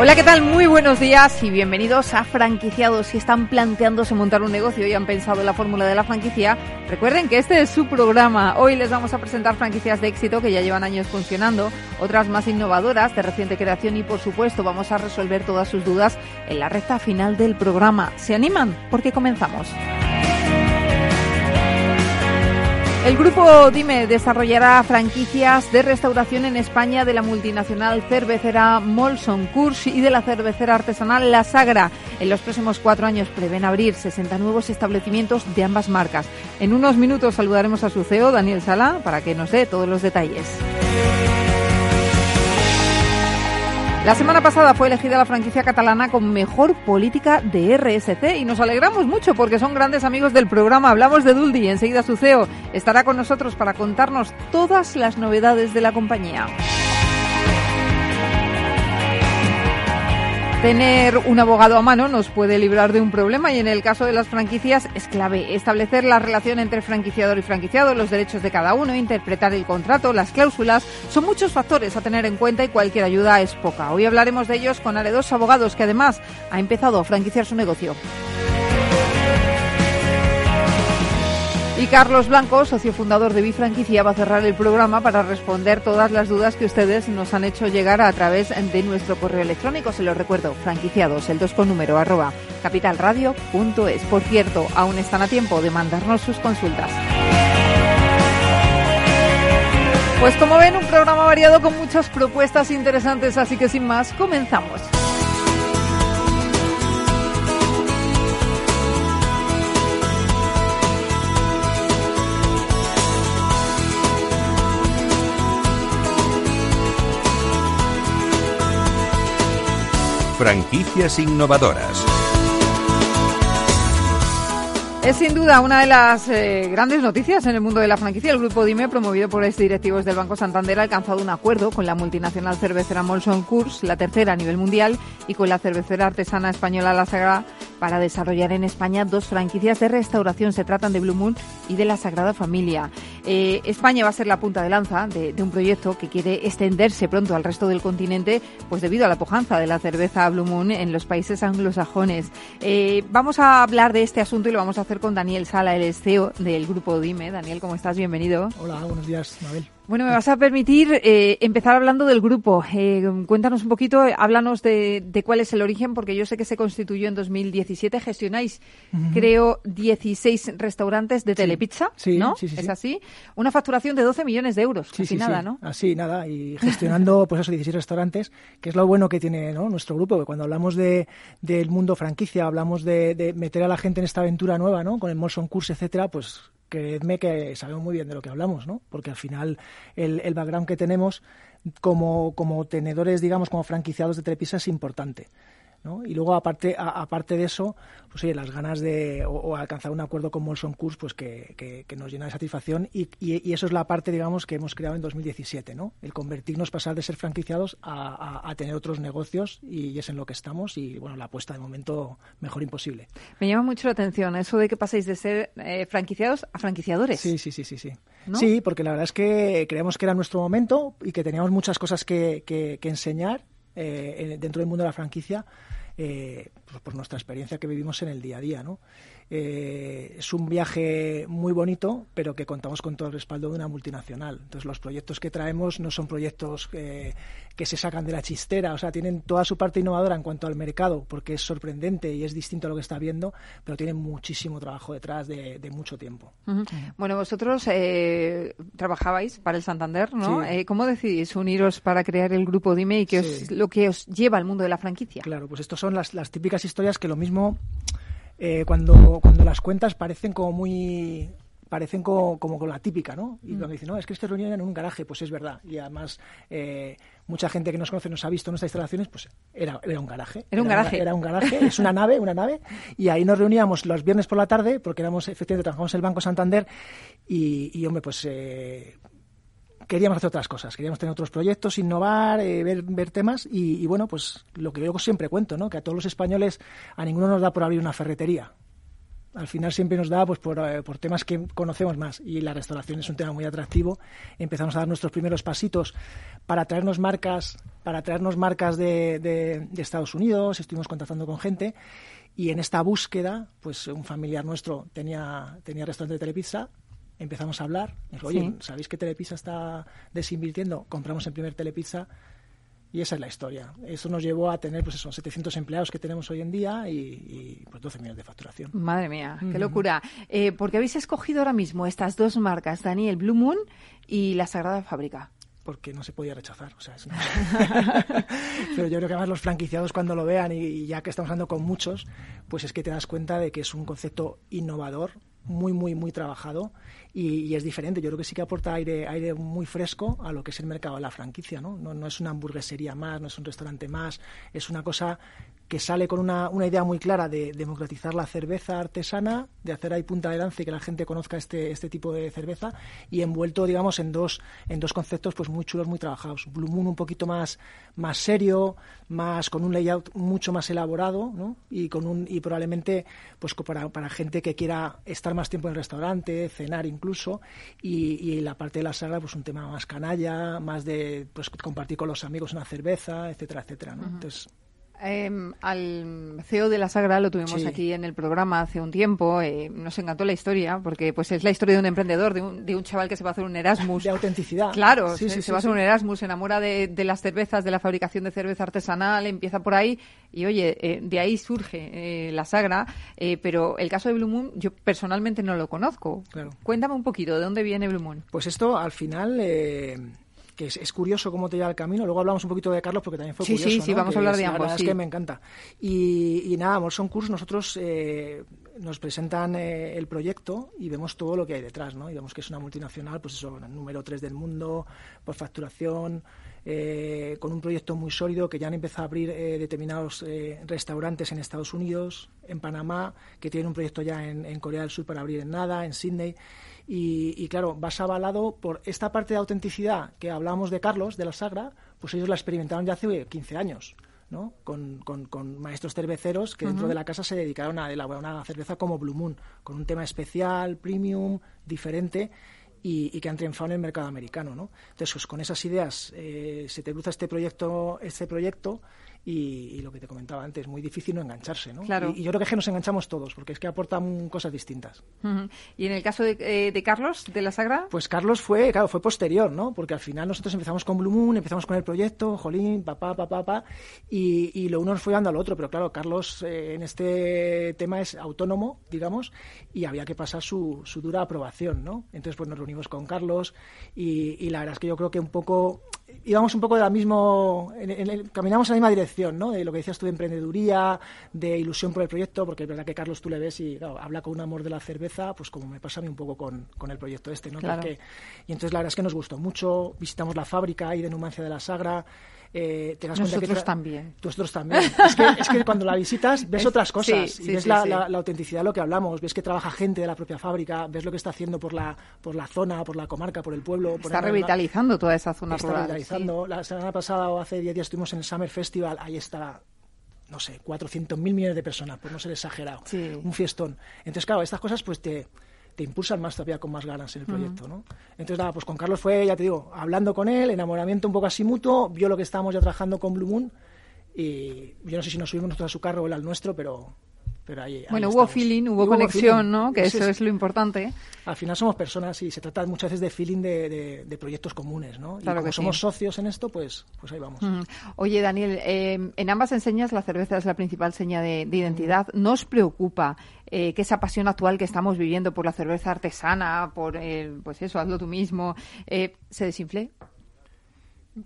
Hola, ¿qué tal? Muy buenos días y bienvenidos a Franquiciados. Si están planteándose montar un negocio y han pensado en la fórmula de la franquicia, recuerden que este es su programa. Hoy les vamos a presentar franquicias de éxito que ya llevan años funcionando, otras más innovadoras, de reciente creación y, por supuesto, vamos a resolver todas sus dudas en la recta final del programa. ¿Se animan? Porque comenzamos. El grupo Dime desarrollará franquicias de restauración en España de la multinacional cervecera Molson Coors y de la cervecera artesanal La Sagra. En los próximos cuatro años prevén abrir 60 nuevos establecimientos de ambas marcas. En unos minutos saludaremos a su CEO, Daniel Sala, para que nos dé todos los detalles. La semana pasada fue elegida la franquicia catalana con mejor política de RSC y nos alegramos mucho porque son grandes amigos del programa. Hablamos de Duldi y enseguida su CEO estará con nosotros para contarnos todas las novedades de la compañía. Tener un abogado a mano nos puede librar de un problema y en el caso de las franquicias es clave establecer la relación entre franquiciador y franquiciado, los derechos de cada uno, interpretar el contrato, las cláusulas. Son muchos factores a tener en cuenta y cualquier ayuda es poca. Hoy hablaremos de ellos con Aredos Abogados, que además ha empezado a franquiciar su negocio. Y Carlos Blanco, socio fundador de Bifranquicia, va a cerrar el programa para responder todas las dudas que ustedes nos han hecho llegar a través de nuestro correo electrónico. Se lo recuerdo, franquiciados, el 2 con número, arroba capitalradio.es. Por cierto, aún están a tiempo de mandarnos sus consultas. Pues como ven, un programa variado con muchas propuestas interesantes, así que sin más, comenzamos. Franquicias innovadoras. Es sin duda una de las eh, grandes noticias en el mundo de la franquicia. El grupo DIME, promovido por exdirectivos del Banco Santander, ha alcanzado un acuerdo con la multinacional cervecera Molson Coors, la tercera a nivel mundial, y con la cervecera artesana española La Sagrada para desarrollar en España dos franquicias de restauración. Se tratan de Blue Moon y de la Sagrada Familia. Eh, España va a ser la punta de lanza de, un proyecto que quiere extenderse pronto al resto del continente, pues debido a la pujanza de la cerveza Blue Moon en los países anglosajones. Eh, vamos a hablar de este asunto y lo vamos a con Daniel Sala, el CEO del grupo Dime. Daniel, ¿cómo estás? Bienvenido. Hola, buenos días, Mabel. Bueno, me vas a permitir eh, empezar hablando del grupo. Eh, cuéntanos un poquito, háblanos de, cuál es el origen, porque yo sé que se constituyó en 2017. Gestionáis, creo, 16 restaurantes de telepizza, sí, ¿no? Sí, sí, es así. Una facturación de 12 millones de euros, sí, casi nada, ¿no? Así, nada. Y gestionando, pues eso, 16 restaurantes, que es lo bueno que tiene nuestro grupo, que cuando hablamos de, del mundo franquicia, hablamos de, de, meter a la gente en esta aventura nueva, ¿no? Con el Molson Course, etcétera, pues creedme que sabemos muy bien de lo que hablamos, ¿no? Porque al final el, el background que tenemos como, como tenedores, digamos, como franquiciados de Telepisa es importante. ¿No? Y luego, aparte, aparte de eso, pues oye, las ganas de o, alcanzar un acuerdo con Molson Coors, pues que, que, nos llena de satisfacción y, y, eso es la parte, digamos, que hemos creado en 2017, ¿no? El convertirnos, pasar de ser franquiciados a, a, tener otros negocios y, es en lo que estamos y, bueno, la apuesta de momento mejor imposible. Me llama mucho la atención eso de que paséis de ser eh, franquiciados a franquiciadores. Sí, sí, sí, sí, sí. Sí, porque la verdad es que creemos que era nuestro momento y que teníamos muchas cosas que, que enseñar eh, dentro del mundo de la franquicia eh, pues por nuestra experiencia que vivimos en el día a día. ¿no? Eh, es un viaje muy bonito, pero que contamos con todo el respaldo de una multinacional. Entonces, los proyectos que traemos no son proyectos que se sacan de la chistera, o sea, tienen toda su parte innovadora en cuanto al mercado, porque es sorprendente y es distinto a lo que está viendo, pero tienen muchísimo trabajo detrás de, mucho tiempo. Bueno, vosotros eh, trabajabais para el Santander, ¿no? Eh, ¿Cómo decidís uniros para crear el grupo Dime y qué es lo que os lleva al mundo de la franquicia? Claro, pues estas son las, las típicas historias que lo mismo eh, cuando, cuando las cuentas parecen como muy parecen como, con la típica, ¿no? Y cuando dicen, no, es que esto es reunión en un garaje, pues es verdad. Y además, eh, mucha gente que nos conoce nos ha visto nuestras instalaciones, pues era, era un garaje. Era un garaje. Era, un garaje, es una nave, una nave. Y ahí nos reuníamos los viernes por la tarde, porque éramos, efectivamente, trabajamos en el Banco Santander. Y, y hombre, pues eh, queríamos hacer otras cosas, queríamos tener otros proyectos, innovar, eh, ver, ver temas y, y, bueno, pues lo que yo siempre cuento, ¿no? Que a todos los españoles a ninguno nos da por abrir una ferretería. Al final siempre nos da pues eh, por, temas que conocemos más. Y la restauración es un tema muy atractivo. Empezamos a dar nuestros primeros pasitos para traernos marcas para traernos marcas de, de, Estados Unidos. Estuvimos contactando con gente y en esta búsqueda pues un familiar nuestro tenía tenía restaurante de telepizza empezamos a hablar dijo, oye sabéis que telepizza está desinvirtiendo compramos el primer telepizza y esa es la historia. Eso nos llevó a tener pues esos 700 empleados que tenemos hoy en día y, pues 12 millones de facturación. Madre mía, qué locura. Eh, ¿Por qué habéis escogido ahora mismo estas dos marcas, Daniel Blue Moon y la Sagrada Fábrica? porque no se podía rechazar. O sea, Pero yo creo que además los franquiciados cuando lo vean y, ya que estamos hablando con muchos, pues es que te das cuenta de que es un concepto innovador, muy, muy, muy trabajado y, es diferente. Yo creo que sí que aporta aire, aire muy fresco a lo que es el mercado de la franquicia, ¿no? No, no es una hamburguesería más, no es un restaurante más, es una cosa que sale con una, una, idea muy clara de democratizar la cerveza artesana, de hacer ahí punta de lanza y que la gente conozca este, este tipo de cerveza, y envuelto, digamos, en dos, en dos conceptos pues muy chulos, muy trabajados. Blue Moon un poquito más, más serio, más con un layout mucho más elaborado, ¿no? Y con un, y probablemente pues para, para gente que quiera estar más tiempo en el restaurante, cenar incluso, y, y la parte de la sala, pues un tema más canalla, más de pues compartir con los amigos una cerveza, etcétera, etcétera, ¿no? Entonces Em, al CEO de la Sagra lo tuvimos aquí en el programa hace un tiempo. Eh, nos encantó la historia porque pues es la historia de un emprendedor, de un, de un chaval que se va a hacer un Erasmus. De autenticidad. Claro, se, va a hacer un Erasmus, se enamora de, las cervezas, de la fabricación de cerveza artesanal, empieza por ahí y oye, eh, de ahí surge eh, la Sagra. pero el caso de Blue Moon yo personalmente no lo conozco. Cuéntame un poquito, ¿de dónde viene Blue Moon? Pues esto al final que es, curioso cómo te lleva el camino. Luego hablamos un poquito de Carlos porque también fue curioso. Sí, sí, vamos a hablar de ambos. es que me encanta. Y, nada, Molson Kurs, nosotros eh, nos presentan eh, el proyecto y vemos todo lo que hay detrás, ¿no? Y vemos que es una multinacional, pues eso, número 3 del mundo, por facturación, eh, con un proyecto muy sólido que ya han empezado a abrir determinados restaurantes en Estados Unidos, en Panamá, que tienen un proyecto ya en, en Corea del Sur para abrir en nada, en Sydney. Y, claro, vas avalado por esta parte de autenticidad que hablábamos de Carlos, de la Sagra, pues ellos la experimentaron ya hace 15 años. ¿no? Con, con, maestros cerveceros que dentro de la casa se dedicaron a elaborar una cerveza como Blue Moon, con un tema especial, premium, diferente, y, que han triunfado en el mercado americano. ¿no? Entonces, pues, con esas ideas eh, se te cruza este proyecto, este proyecto y, lo que te comentaba antes, muy difícil no engancharse, ¿no? Claro. Y, yo creo que, nos enganchamos todos, porque es que aportan cosas distintas. ¿Y en el caso eh, de, Carlos, de la Sagra? Pues Carlos fue, claro, fue posterior, ¿no? Porque al final nosotros empezamos con Blue Moon, empezamos con el proyecto, jolín, papá, papá, papá, y, y lo uno nos fue dando al otro, pero claro, Carlos eh, en este tema es autónomo, digamos, y había que pasar su, su dura aprobación, ¿no? Entonces, pues nos reunimos con Carlos y, y la verdad es que yo creo que un poco íbamos un poco de la mismo, caminamos en la misma dirección, ¿no? De lo que decías tú de emprendeduría, de ilusión por el proyecto, porque es verdad que Carlos tú le ves y habla con un amor de la cerveza, pues como me pasa a mí un poco con, con el proyecto este, ¿no? y entonces la verdad es que nos gustó mucho, visitamos la fábrica ahí de Numancia de la Sagra, eh, Nosotros también. Nosotros también. es, que, cuando la visitas ves otras cosas y ves la, la, autenticidad de lo que hablamos, ves que trabaja gente de la propia fábrica, ves lo que está haciendo por la, por la zona, por la comarca, por el pueblo. está revitalizando toda esa zona revitalizando. La semana pasada o hace 10 días estuvimos en el Summer Festival, ahí está no sé, 400.000 millones de personas, por no ser exagerado. Un fiestón. Entonces, claro, estas cosas pues te, te impulsan más todavía con más ganas en el proyecto, ¿no? Entonces, nada, pues con Carlos fue, ya te digo, hablando con él, enamoramiento un poco así mutuo, vio lo que estábamos ya trabajando con Blue Moon y yo no sé si nos subimos nosotros a su carro o él al nuestro, pero bueno, hubo feeling, hubo conexión, ¿no? Que eso es, lo importante. Al final somos personas y se trata muchas veces de feeling de, proyectos comunes, ¿no? y como somos socios en esto, pues, pues ahí vamos. Oye, Daniel, eh, en ambas enseñas la cerveza es la principal seña de, identidad. ¿Nos preocupa eh, que esa pasión actual que estamos viviendo por la cerveza artesana, por, pues eso, hazlo tú mismo, eh, se desinfle?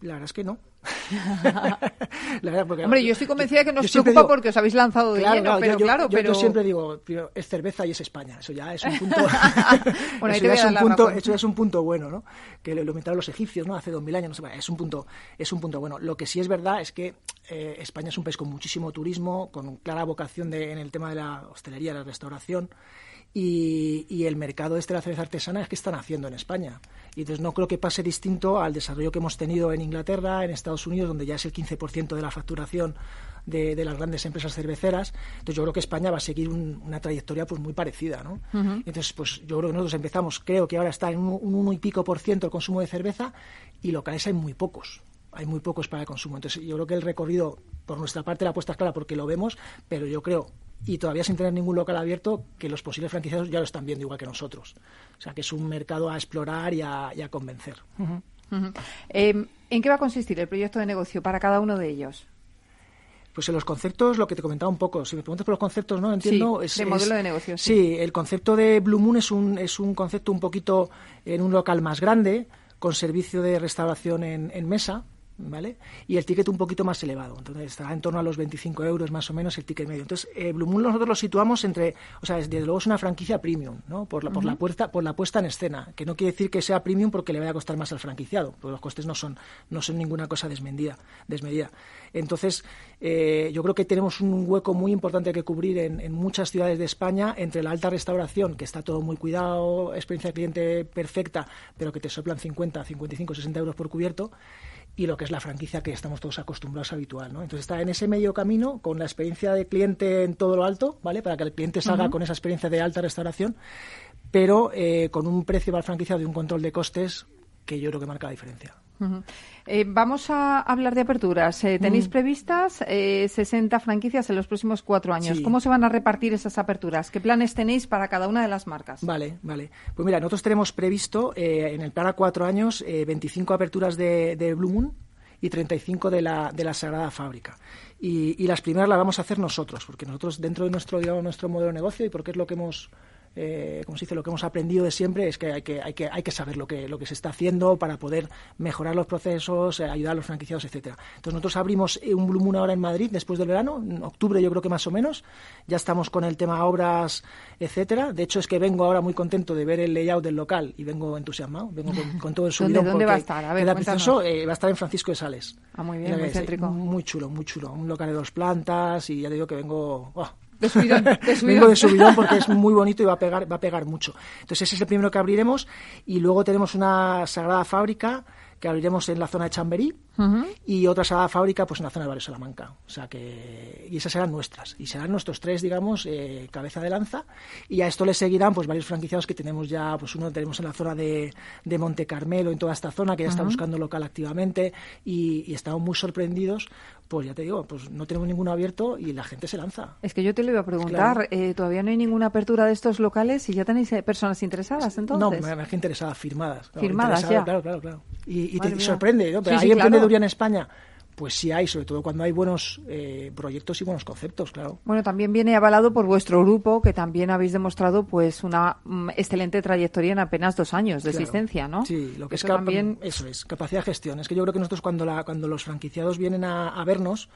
La verdad es que no. Hombre, yo estoy convencida de que no os preocupa porque os habéis lanzado de lleno, pero yo, claro, pero... yo, siempre digo, es cerveza y es España, eso ya es un punto, bueno, eso, ya es un punto eso ya es un punto bueno, ¿no? Que lo inventaron los egipcios, ¿no? Hace dos mil años, no sé, es un punto, es un punto bueno. Lo que sí es verdad es que eh, España es un país con muchísimo turismo, con clara vocación de, en el tema de la hostelería, la restauración, y, el mercado este de la cerveza artesana es que están haciendo en España. Y entonces no creo que pase distinto al desarrollo que hemos tenido en Inglaterra, en Estados Unidos, donde ya es el 15% de la facturación de, las grandes empresas cerveceras. Entonces yo creo que España va a seguir una trayectoria pues muy parecida, ¿no? Entonces pues yo creo que nosotros empezamos, creo que ahora está en un, un uno y pico por ciento el consumo de cerveza y locales hay muy pocos hay muy pocos para el consumo. Entonces, yo creo que el recorrido, por nuestra parte, la apuesta es clara porque lo vemos, pero yo creo, y todavía sin tener ningún local abierto, que los posibles franquiciados ya lo están viendo igual que nosotros. O sea, que es un mercado a explorar y a, convencer. Em, ¿En qué va a consistir el proyecto de negocio para cada uno de ellos? Pues en los conceptos, lo que te comentaba un poco, si me preguntas por los conceptos, ¿no? Entiendo. Sí, es, modelo de negocio. Sí. el concepto de Blue Moon es un, es un concepto un poquito en un local más grande, con servicio de restauración en mesa, ¿vale? Y el ticket un poquito más elevado, entonces estará en torno a los 25 euros más o menos el ticket medio. Entonces, eh, Blue Moon nosotros lo situamos entre, o sea, desde luego es una franquicia premium, ¿no? Por la, por la puerta, por la puesta en escena, que no quiere decir que sea premium porque le vaya a costar más al franquiciado, porque los costes no son, no son ninguna cosa desmedida. desmedida. Entonces, eh, yo creo que tenemos un hueco muy importante que cubrir en, en muchas ciudades de España entre la alta restauración, que está todo muy cuidado, experiencia de cliente perfecta, pero que te soplan 50, 55, 60 euros por cubierto, y lo que es la franquicia que estamos todos acostumbrados habitual, ¿no? Entonces está en ese medio camino con la experiencia de cliente en todo lo alto, ¿vale? Para que el cliente salga con esa experiencia de alta restauración, pero eh, con un precio para la franquicia de un control de costes que yo creo que marca la diferencia. Eh, vamos a hablar de aperturas. Eh, tenéis previstas 60 franquicias en los próximos cuatro años. ¿Cómo se van a repartir esas aperturas? ¿Qué planes tenéis para cada una de las marcas? Vale, vale. Pues mira, nosotros tenemos previsto en el plan a cuatro años 25 aperturas de, de Blue Moon y 35 de la, de la Sagrada Fábrica. Y, y, las primeras las vamos a hacer nosotros, porque nosotros dentro de nuestro, digamos, nuestro modelo de negocio y porque es lo que hemos eh, como se dice, lo que hemos aprendido de siempre es que hay que, hay que, hay que saber lo que, lo que se está haciendo para poder mejorar los procesos, eh, ayudar a los franquiciados, etcétera. Entonces nosotros abrimos un Blue Moon ahora en Madrid después del verano, en octubre yo creo que más o menos. Ya estamos con el tema obras, etcétera. De hecho es que vengo ahora muy contento de ver el layout del local y vengo entusiasmado, vengo con, todo el subidón. ¿Dónde, va a estar? A ver, eh, va a estar en Francisco de Sales. Ah, muy bien, muy céntrico. Muy chulo, muy chulo. Un local de dos plantas y ya te digo que vengo... Oh, de subidón, de subidón. Vengo de subidón porque es muy bonito y va a pegar, va a pegar mucho. Entonces ese es el primero que abriremos y luego tenemos una sagrada fábrica que abriremos en la zona de Chamberí y otra sagrada fábrica pues en la zona de Barrio Salamanca. O sea que y esas serán nuestras y serán nuestros tres digamos eh, cabeza de lanza y a esto le seguirán pues varios franquiciados que tenemos ya pues uno tenemos en la zona de, de Monte Carmelo en toda esta zona que ya está buscando local activamente y, y estamos muy sorprendidos pues ya te digo, pues no tenemos ninguno abierto y la gente se lanza. Es que yo te lo iba a preguntar, eh, ¿todavía no hay ninguna apertura de estos locales y ya tenéis eh, personas interesadas entonces? No, me interesadas, firmadas. firmadas ya. Claro, claro, claro. Y, te sorprende, ¿no? Pero hay emprendeduría en España pues sí hay, sobre todo cuando hay buenos eh, proyectos y buenos conceptos, claro. Bueno, también viene avalado por vuestro grupo, que también habéis demostrado pues una mm, excelente trayectoria en apenas dos años de existencia, ¿no? Sí, lo que es también... eso es, capacidad de gestión. Es que yo creo que nosotros cuando, la, cuando los franquiciados vienen a vernos,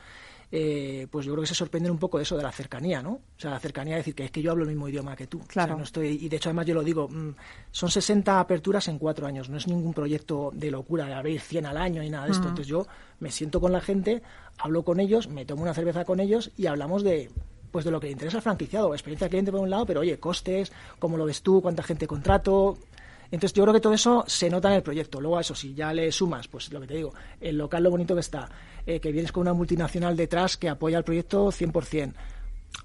eh, pues yo creo que se sorprenden un poco de eso, de la cercanía, ¿no? O sea, la cercanía de decir que es que yo hablo el mismo idioma que tú. Claro. no estoy, y de hecho, además, yo lo digo, mm, son 60 aperturas en cuatro años, no es ningún proyecto de locura, de abrir 100 al año y nada de esto. Entonces yo me siento con la gente, hablo con ellos, me tomo una cerveza con ellos y hablamos de pues de lo que le interesa al franquiciado, experiencia de cliente por un lado, pero oye, costes, cómo lo ves tú, cuánta gente contrato, entonces yo creo que todo eso se nota en el proyecto. Luego a eso, si ya le sumas, pues lo que te digo, el local lo bonito que está, eh, que vienes con una multinacional detrás que apoya el proyecto 100%,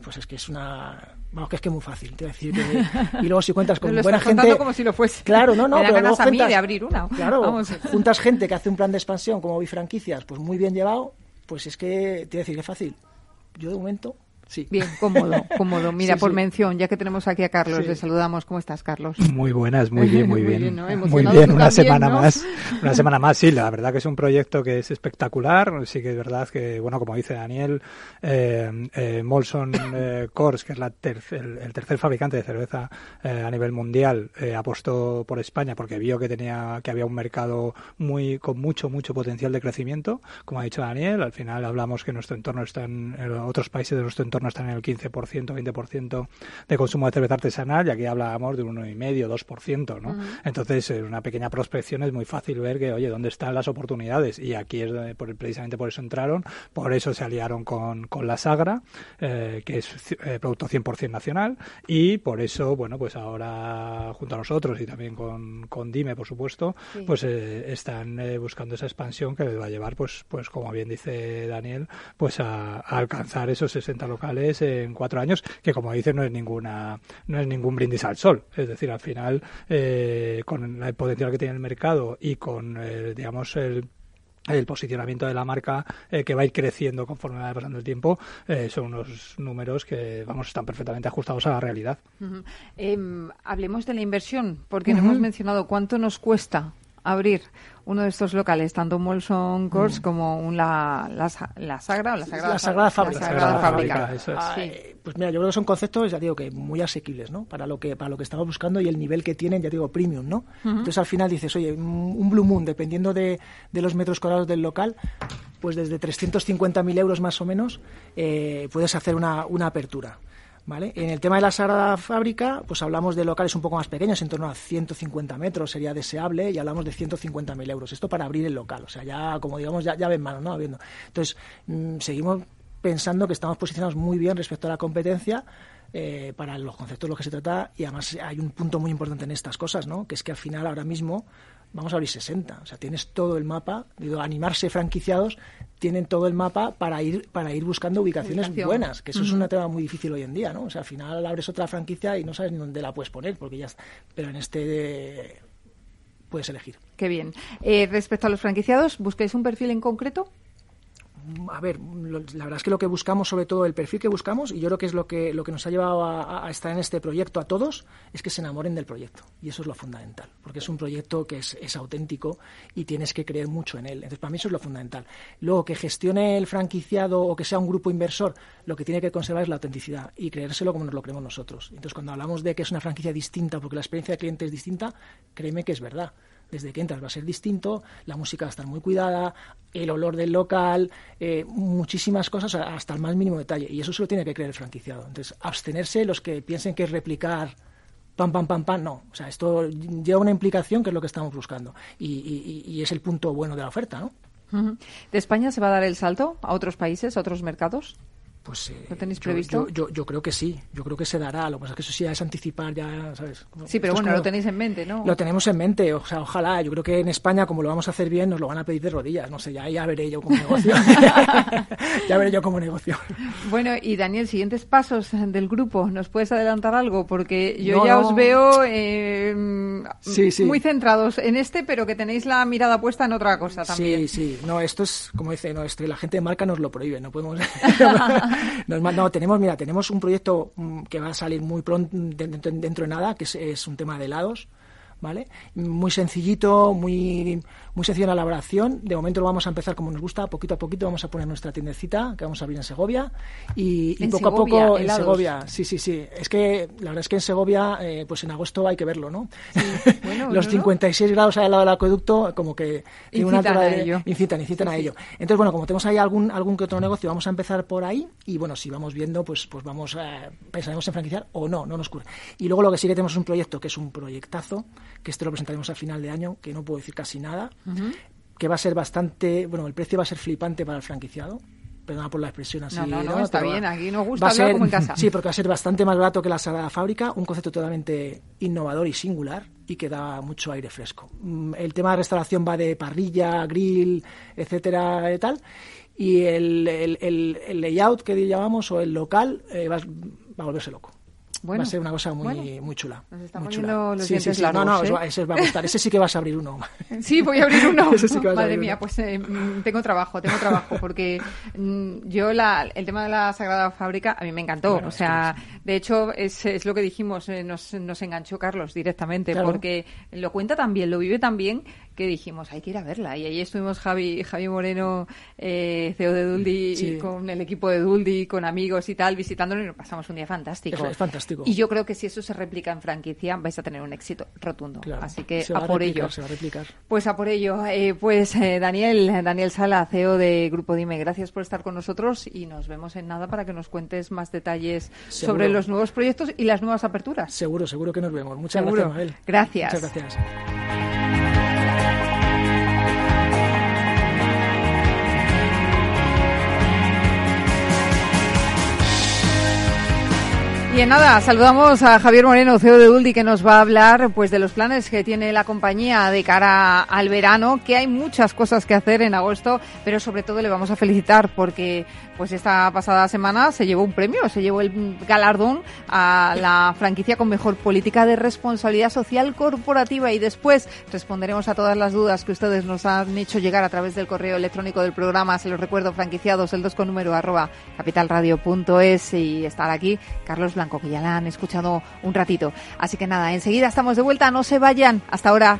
pues es que es una vamos que es que es muy fácil te decir y luego si cuentas con buena gente como si lo fuese. claro no no pero luego a mí de abrir una. claro juntas gente que hace un plan de expansión como franquicias, pues muy bien llevado pues es que te voy a decir que es fácil. Yo de momento Sí. Bien, cómodo, cómodo. Mira, Sí, por sí. mención, ya que tenemos aquí a Carlos, Sí. le saludamos. ¿Cómo estás, Carlos? Muy buenas, muy bien, muy Muy bien. bien, ¿no? Muy bien, una también, semana ¿no? más. Una semana más, sí, la verdad que es un proyecto que es espectacular. Sí que es verdad que, bueno, como dice Daniel, eh, eh, Molson eh, Coors, que es la el, el tercer fabricante de cerveza eh, a nivel mundial, eh, apostó por España porque vio que tenía que había un mercado muy con mucho, mucho potencial de crecimiento. Como ha dicho Daniel, al final hablamos que nuestro entorno está en, en otros países de nuestro entorno están en el 15%, 20% de consumo de cerveza artesanal y aquí hablábamos de un 1,5, 2%, ¿no? Entonces, en una pequeña prospección es muy fácil ver que, oye, ¿dónde están las oportunidades? Y aquí es donde, por- precisamente por eso entraron, por eso se aliaron con, con la Sagra, eh, que es eh, producto 100% nacional, y por eso, bueno, pues ahora junto a nosotros y también con, con Dime, por supuesto, Sí. pues eh, están eh, buscando esa expansión que les va a llevar, pues, pues como bien dice Daniel, pues a, a alcanzar esos 60 locales en cuatro años, que como dice no es ninguna, no es ningún brindis al sol. Es decir, al final, eh, con el potencial que tiene el mercado y con, eh, digamos, el el posicionamiento de la marca eh, que va a ir creciendo conforme va pasando el tiempo eh, son unos números que vamos están perfectamente ajustados a la realidad. Em, hablemos de la inversión, porque no hemos mencionado cuánto nos cuesta abrir uno de estos locales, tanto Molson Coors como un la, la, la Sagra o la Sagrada, La Sagrada Fábrica. la La Sagrada Sagrada Fábrica. Fábrica, eso es. Ah, Sí. eh, Pues mira, yo creo que son conceptos, ya digo, que muy asequibles, ¿no? Para lo que para lo que estamos buscando y el nivel que tienen, ya digo, premium, ¿no? Entonces al final dices, oye, un un Blue Moon, dependiendo de, de los metros cuadrados del local, pues desde 350.000 euros más o menos, eh, puedes hacer una, una apertura. ¿Vale? En el tema de la Sagrada Fábrica, pues hablamos de locales un poco más pequeños, en torno a 150 metros sería deseable, y hablamos de 150.000 euros. Esto para abrir el local, o sea, ya, como digamos, ya, ya ven mano, ¿no? Abriendo. Entonces, mm, seguimos pensando que estamos posicionados muy bien respecto a la competencia eh, para los conceptos de los que se trata y además hay un punto muy importante en estas cosas, ¿no? que es que al final ahora mismo vamos a abrir 60, o sea, tienes todo el mapa, digo, animarse franquiciados tienen todo el mapa para ir para ir buscando ubicaciones Ubicación. buenas, que eso es un tema muy difícil hoy en día, ¿no? O sea, al final abres otra franquicia y no sabes ni dónde la puedes poner porque ya está. pero en este puedes elegir. Qué bien. Eh, respecto a los franquiciados, ¿busquéis un perfil en concreto? A ver, lo- la verdad es que lo que buscamos, sobre todo el perfil que buscamos, y yo creo que es lo que, lo que nos ha llevado a, a estar en este proyecto a todos, es que se enamoren del proyecto. Y eso es lo fundamental, porque es un proyecto que es, es auténtico y tienes que creer mucho en él. Entonces, para mí eso es lo fundamental. Luego, que gestione el franquiciado o que sea un grupo inversor, lo que tiene que conservar es la autenticidad y creérselo como nos lo creemos nosotros. Entonces, cuando hablamos de que es una franquicia distinta porque la experiencia del cliente es distinta, créeme que es verdad desde que entras va a ser distinto, la música va a estar muy cuidada, el olor del local, eh, muchísimas cosas hasta el más mínimo detalle. Y eso se lo tiene que creer el franquiciado. Entonces, abstenerse los que piensen que es replicar pam, pam, pam, pam, no. O sea, esto lleva una implicación que es lo que estamos buscando. Y, y- y es el punto bueno de la oferta, ¿no? ¿De España se va a dar el salto a otros países, a otros mercados? Pues, eh, ¿Lo tenéis previsto? Yo, yo, yo creo que sí, yo creo que se dará. Lo que pasa es que eso sí es anticipar, ya, ¿sabes? Sí, pero Esto bueno, como- lo tenéis en mente, ¿no? Lo tenemos en mente, o sea, ojalá. Yo creo que en España, como lo vamos a hacer bien, nos lo van a pedir de rodillas. No sé, ya, ya veré yo como negocio. ya veré yo como negocio. Bueno, y Daniel, siguientes pasos del grupo, ¿nos puedes adelantar algo? Porque yo No, ya os veo eh, Sí, sí. muy centrados en este, pero que tenéis la mirada puesta en otra cosa también. Sí, sí. No, esto es, como dice, no, esto, la gente de marca nos lo prohíbe. No podemos. no, tenemos, mira, tenemos un proyecto mm, que va a salir muy pronto, dentro, dentro de nada, que es, es un tema de helados. ¿Vale? Muy sencillito, muy, muy sencillo en la elaboración. De momento lo vamos a empezar como nos gusta, poquito a poquito vamos a poner nuestra tiendecita que vamos a abrir en Segovia. Y, y En poco Segovia, a poco en. Segovia. Sí, sí, sí. Es que la verdad es que en Segovia, eh, pues en agosto hay que verlo, ¿no? Bueno, Los ¿no? 56 grados al lado del acueducto, como que tiene una Incitan altura a de- ello. incitan, incitan a ello. Entonces, bueno, como tenemos ahí algún, algún que otro negocio, vamos a empezar por ahí y bueno, si vamos viendo, pues, pues vamos, eh, pensaremos en franquiciar o no, no nos ocurre. Y luego lo que sí que tenemos es un proyecto que es un proyectazo, que este lo presentaremos a final de año, que no puedo decir casi nada, que va a ser bastante, bueno, el precio va a ser flipante para el franquiciado. Perdona por la expresión así. No, no, no, está bien, aquí nos gusta va hablar ser- como en casa. Sí, porque va a ser bastante más barato que la Sagrada Fábrica, un concepto totalmente innovador y singular y que da mucho aire fresco. Mm, El tema de restauración va de parrilla, grill, etcétera, y tal. Y el, el- el- el layout que llamamos o el local eh, va, va a volverse loco. Va a ser una cosa muy, muy chula. Nos estamos muy chula. los sí, dientes sí, largos, No, no, ¿eh? ese va a gustar. Ese sí que vas a abrir uno. Sí, voy a abrir uno. Ese sí que vas a Madre abrir mía, uno. pues eh, mm, tengo trabajo, tengo trabajo, porque mm, yo la, el tema de la Sagrada Fábrica a mí me encantó. Bueno, o es sea, de hecho, es, es lo que dijimos, eh, nos, nos enganchó Carlos directamente, Claro. porque lo cuenta tan bien, lo vive tan bien, que dijimos, hay que ir a verla. Y ahí estuvimos Javi, Javi Moreno, eh, CEO de Duldi, Sí. y con el equipo de Duldi, con amigos y tal, visitándolo y nos pasamos un día fantástico. Es- es fantástico. Y yo creo que si eso se replica en franquicia, vais a tener un éxito rotundo. Claro, Así que se va a por replicar, ello. Se va a replicar. Pues a por ello. Eh, pues eh, Daniel, Daniel Sala, CEO de Grupo Dime, gracias por estar con nosotros y nos vemos en nada para que nos cuentes más detalles Seguro. sobre los nuevos proyectos y las nuevas aperturas. Seguro, seguro que nos vemos. Muchas Seguro. gracias, Mabel. Gracias. Muchas gracias. Y en nada, saludamos a Javier Moreno, CEO de Duldi, que nos va a hablar pues de los planes que tiene la compañía de cara al verano, que hay muchas cosas que hacer en agosto, pero sobre todo le vamos a felicitar porque pues esta pasada semana se llevó un premio, se llevó el galardón a la franquicia con mejor política de responsabilidad social corporativa. Y después responderemos a todas las dudas que ustedes nos han hecho llegar a través del correo electrónico del programa, se los recuerdo franquiciados el 2 con número arroba capitalradio.es y estar aquí Carlos Blanco, que ya la han escuchado un ratito. Así que nada, enseguida estamos de vuelta, no se vayan, hasta ahora.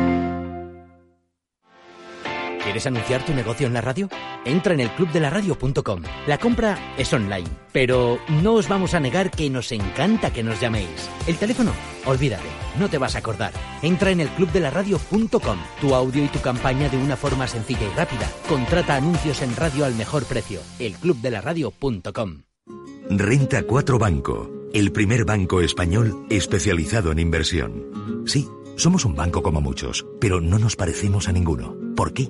¿Quieres anunciar tu negocio en la radio? Entra en el clubdelaradio.com. La compra es online, pero no os vamos a negar que nos encanta que nos llaméis. El teléfono, olvídate, no te vas a acordar. Entra en el clubdelaradio.com. Tu audio y tu campaña de una forma sencilla y rápida. Contrata anuncios en radio al mejor precio. elclubdelaradio.com. Renta 4 Banco, el primer banco español especializado en inversión. Sí, somos un banco como muchos, pero no nos parecemos a ninguno. ¿Por qué?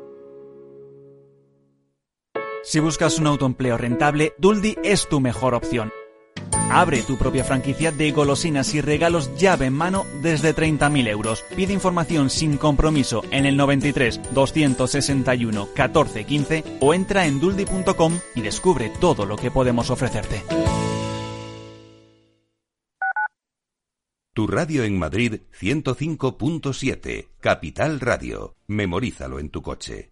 Si buscas un autoempleo rentable, Duldi es tu mejor opción. Abre tu propia franquicia de golosinas y regalos llave en mano desde 30.000 euros. Pide información sin compromiso en el 93 261 14 15 o entra en duldi.com y descubre todo lo que podemos ofrecerte. Tu radio en Madrid 105.7, Capital Radio. Memorízalo en tu coche.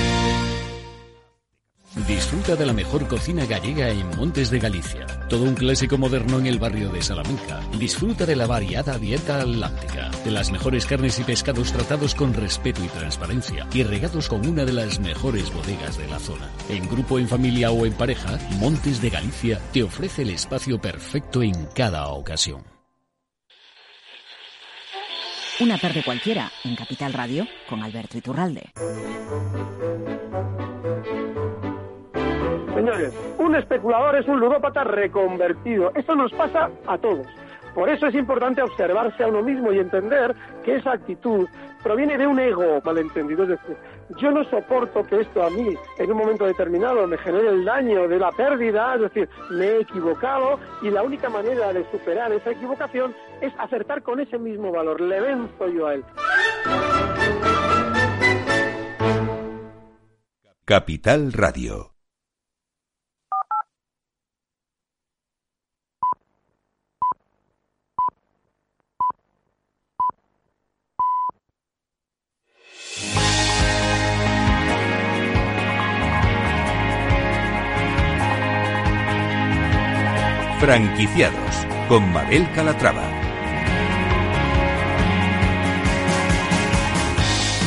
Disfruta de la mejor cocina gallega en Montes de Galicia. Todo un clásico moderno en el barrio de Salamanca. Disfruta de la variada dieta atlántica, de las mejores carnes y pescados tratados con respeto y transparencia y regados con una de las mejores bodegas de la zona. En grupo, en familia o en pareja, Montes de Galicia te ofrece el espacio perfecto en cada ocasión. Una tarde cualquiera en Capital Radio con Alberto Iturralde. Señores, un especulador es un ludópata reconvertido. Eso nos pasa a todos. Por eso es importante observarse a uno mismo y entender que esa actitud proviene de un ego malentendido. Es decir, yo no soporto que esto a mí en un momento determinado me genere el daño de la pérdida, es decir, me he equivocado y la única manera de superar esa equivocación es acertar con ese mismo valor. Le venzo yo a él. Capital Radio Franquiciados con Mabel Calatrava.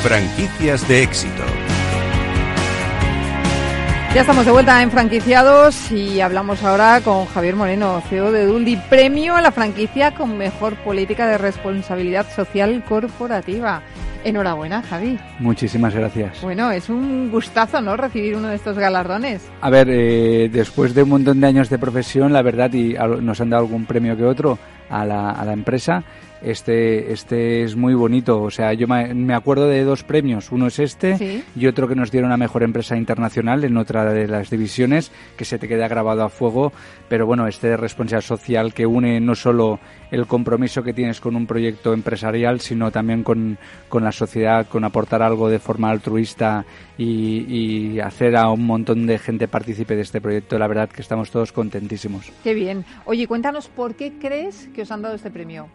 Franquicias de éxito. Ya estamos de vuelta en franquiciados y hablamos ahora con Javier Moreno, CEO de Duldi, premio a la franquicia con mejor política de responsabilidad social corporativa. Enhorabuena, Javi. Muchísimas gracias. Bueno, es un gustazo, ¿no? Recibir uno de estos galardones. A ver, eh, después de un montón de años de profesión, la verdad, y nos han dado algún premio que otro a la, a la empresa, este, este es muy bonito. O sea, yo me acuerdo de dos premios. Uno es este y otro que nos dieron a Mejor Empresa Internacional en otra de las divisiones, que se te queda grabado a fuego. Pero bueno, este de responsabilidad social que une no solo el compromiso que tienes con un proyecto empresarial, sino también con, la sociedad, con aportar algo de forma altruista y, y, hacer a un montón de gente partícipe de este proyecto. La verdad que estamos todos contentísimos. Qué bien. Oye, cuéntanos por qué crees que os han dado este premio.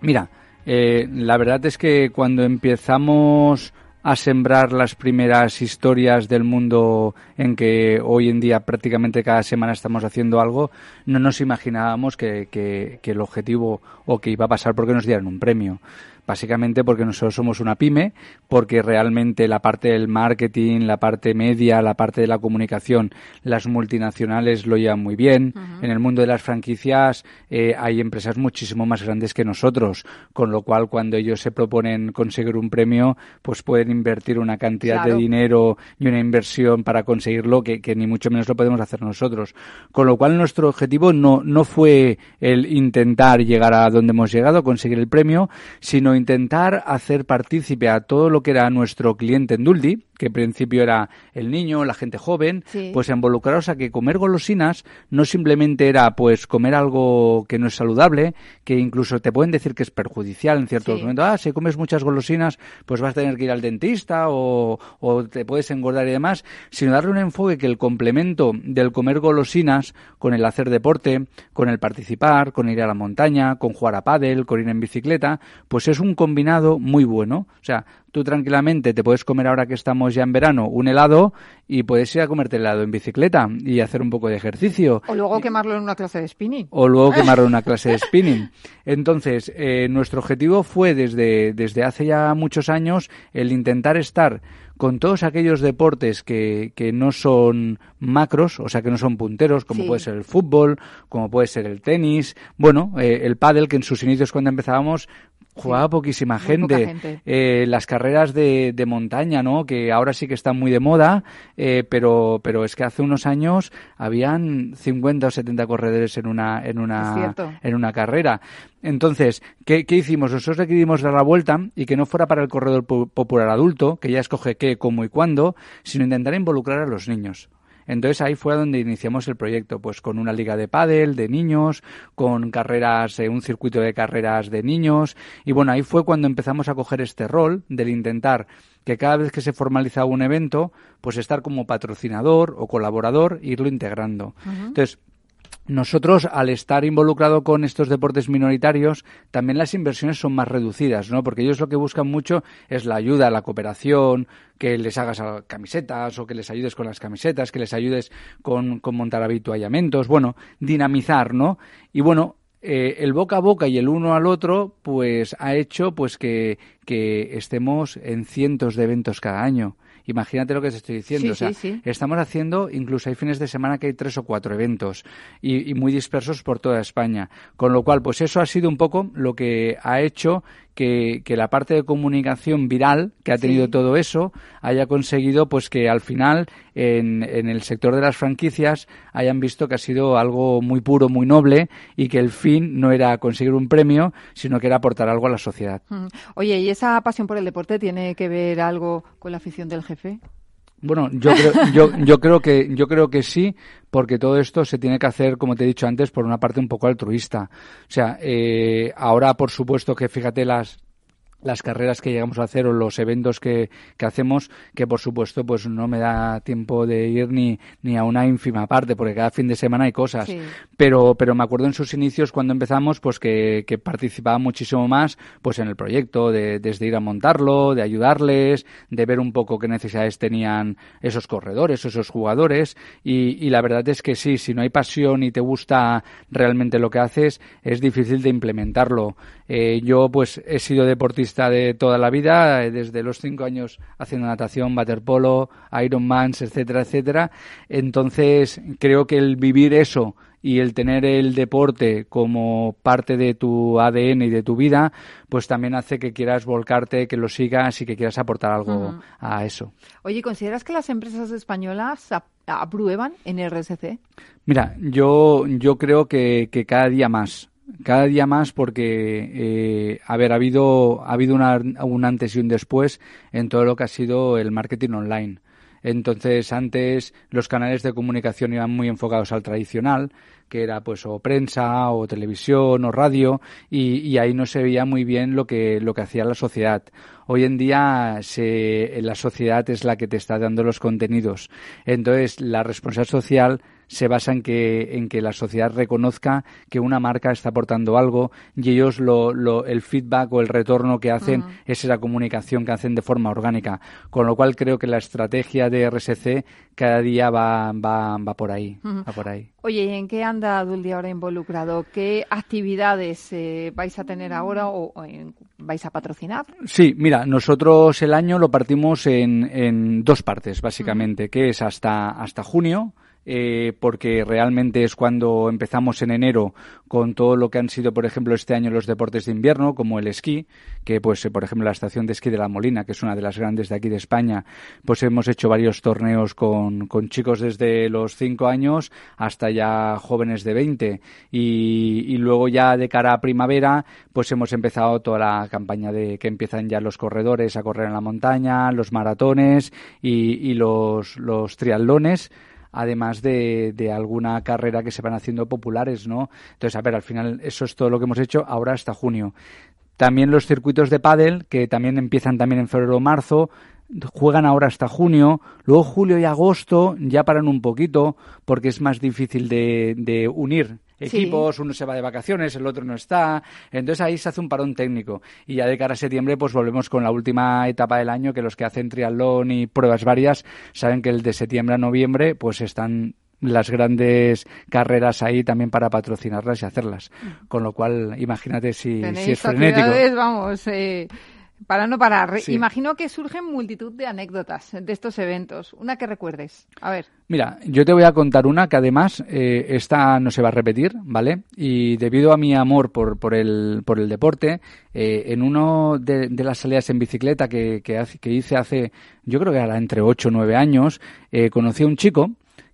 Mira, eh, la verdad es que cuando empezamos a sembrar las primeras historias del mundo en que hoy en día prácticamente cada semana estamos haciendo algo, no nos imaginábamos que, que el objetivo o que iba a pasar porque nos dieran un premio. Básicamente porque nosotros somos una pyme, porque realmente la parte del marketing, la parte media, la parte de la comunicación, las multinacionales lo llevan muy bien. En el mundo de las franquicias eh, hay empresas muchísimo más grandes que nosotros, con lo cual cuando ellos se proponen conseguir un premio, pues pueden invertir una cantidad de dinero y una inversión para conseguirlo que, que, ni mucho menos lo podemos hacer nosotros. Con lo cual nuestro objetivo no, no fue el intentar llegar a donde hemos llegado, conseguir el premio, sino intentar hacer partícipe a todo lo que era nuestro cliente en Duldi, que en principio era el niño, la gente joven, pues involucraros a que comer golosinas no simplemente era pues comer algo que no es saludable, que incluso te pueden decir que es perjudicial en ciertos momentos. Ah, si comes muchas golosinas, pues vas a tener que ir al dentista o, o te puedes engordar y demás, sino darle un enfoque que el complemento del comer golosinas con el hacer deporte, con el participar, con ir a la montaña, con jugar a pádel, con ir en bicicleta, pues es un combinado muy bueno. O sea, tú tranquilamente te puedes comer ahora que estamos ya en verano un helado y puedes ir a comerte el helado en bicicleta y hacer un poco de ejercicio. O luego quemarlo en una clase de spinning. O luego quemarlo en una clase de spinning. Entonces, eh, nuestro objetivo fue desde, desde hace ya muchos años el intentar estar con todos aquellos deportes que, que no son macros, o sea, que no son punteros, como puede ser el fútbol, como puede ser el tenis, bueno, eh, el pádel, que en sus inicios cuando empezábamos jugaba poquísima gente. Eh, las carreras de, de, montaña, ¿no? Que ahora sí que están muy de moda, eh, pero, pero es que hace unos años habían 50 o 70 corredores en una, en una, en una carrera. Entonces, ¿qué, ¿qué, hicimos? Nosotros decidimos dar la vuelta y que no fuera para el corredor popular adulto, que ya escoge qué, cómo y cuándo, sino intentar involucrar a los niños. Entonces ahí fue donde iniciamos el proyecto, pues con una liga de pádel de niños, con carreras, eh, un circuito de carreras de niños, y bueno, ahí fue cuando empezamos a coger este rol del intentar que cada vez que se formalizaba un evento, pues estar como patrocinador o colaborador, e irlo integrando. Entonces, nosotros, al estar involucrado con estos deportes minoritarios, también las inversiones son más reducidas, ¿no? Porque ellos lo que buscan mucho es la ayuda, la cooperación, que les hagas camisetas o que les ayudes con las camisetas, que les ayudes con, con montar habituallamientos, bueno, dinamizar, ¿no? Y bueno, eh, el boca a boca y el uno al otro, pues ha hecho pues que, que estemos en cientos de eventos cada año. Imagínate lo que te estoy diciendo. o sea, estamos haciendo, incluso hay fines de semana que hay tres o cuatro eventos y, y, muy dispersos por toda España. Con lo cual, pues eso ha sido un poco lo que ha hecho que, la parte de comunicación viral que ha tenido todo eso haya conseguido pues que al final en, en, el sector de las franquicias hayan visto que ha sido algo muy puro, muy noble y que el fin no era conseguir un premio, sino que era aportar algo a la sociedad. Oye, ¿y esa pasión por el deporte tiene que ver algo con la afición del jefe? Bueno, yo creo, yo, yo creo que yo creo que sí, porque todo esto se tiene que hacer, como te he dicho antes, por una parte un poco altruista. O sea, eh, ahora por supuesto que fíjate las las carreras que llegamos a hacer o los eventos que, que, hacemos, que por supuesto pues no me da tiempo de ir ni, ni a una ínfima parte, porque cada fin de semana hay cosas. Pero, pero me acuerdo en sus inicios cuando empezamos, pues que, que participaba muchísimo más pues en el proyecto, de, desde ir a montarlo, de ayudarles, de ver un poco qué necesidades tenían esos corredores, esos jugadores. Y, y la verdad es que sí, si no hay pasión y te gusta realmente lo que haces, es difícil de implementarlo. Eh, yo pues he sido deportista de toda la vida, eh, desde los cinco años haciendo natación, waterpolo, Ironmans, etcétera, etcétera. Entonces creo que el vivir eso y el tener el deporte como parte de tu ADN y de tu vida, pues también hace que quieras volcarte, que lo sigas y que quieras aportar algo a eso. Oye, ¿consideras que las empresas españolas aprueban en RSC? Mira, yo, yo creo que, que cada día más cada día más porque, eh, a ha habido, ha habido una, un antes y un después en todo lo que ha sido el marketing online. Entonces, antes los canales de comunicación iban muy enfocados al tradicional, que era pues o prensa o televisión o radio, y, y ahí no se veía muy bien lo que, lo que hacía la sociedad. Hoy en día se, la sociedad es la que te está dando los contenidos. Entonces, la responsabilidad social se basa en que, en que la sociedad reconozca que una marca está aportando algo y ellos lo, lo, el feedback o el retorno que hacen es esa comunicación que hacen de forma orgánica. Con lo cual creo que la estrategia de RSC cada día va, va, va por ahí. va por ahí. Oye, ¿y en qué anda Duldi ahora involucrado? ¿Qué actividades eh, vais a tener ahora o, vais a patrocinar? Sí, mira, nosotros el año lo partimos en, en dos partes, básicamente, que es hasta, hasta junio, eh, porque realmente es cuando empezamos en enero con todo lo que han sido, por ejemplo, este año los deportes de invierno, como el esquí, que pues, eh, por ejemplo, la estación de esquí de La Molina, que es una de las grandes de aquí de España, pues hemos hecho varios torneos con, con chicos desde los 5 años hasta ya jóvenes de 20. Y, y luego ya de cara a primavera, pues hemos empezado toda la campaña de que empiezan ya los corredores a correr en la montaña, los maratones y, y los, los triatlones además de, de, alguna carrera que se van haciendo populares, ¿no? Entonces, a ver, al final eso es todo lo que hemos hecho ahora hasta junio. También los circuitos de pádel, que también empiezan también en febrero o marzo, juegan ahora hasta junio, luego julio y agosto ya paran un poquito porque es más difícil de, de unir equipos, uno se va de vacaciones, el otro no está, entonces ahí se hace un parón técnico y ya de cara a septiembre pues volvemos con la última etapa del año que los que hacen triatlón y pruebas varias saben que el de septiembre a noviembre pues están las grandes carreras ahí también para patrocinarlas y hacerlas. Con lo cual, imagínate si, si es frenético. Vamos, eh, para no parar. Imagino que surgen multitud de anécdotas de estos eventos. Una que recuerdes. A ver. Mira, yo te voy a contar una que además eh, esta no se va a repetir, ¿vale? Y debido a mi amor por, por, el, por el deporte, eh, en uno de, las salidas en bicicleta que, que, que, hice hace, yo creo que era entre 8 o 9 años, eh, conocí a un chico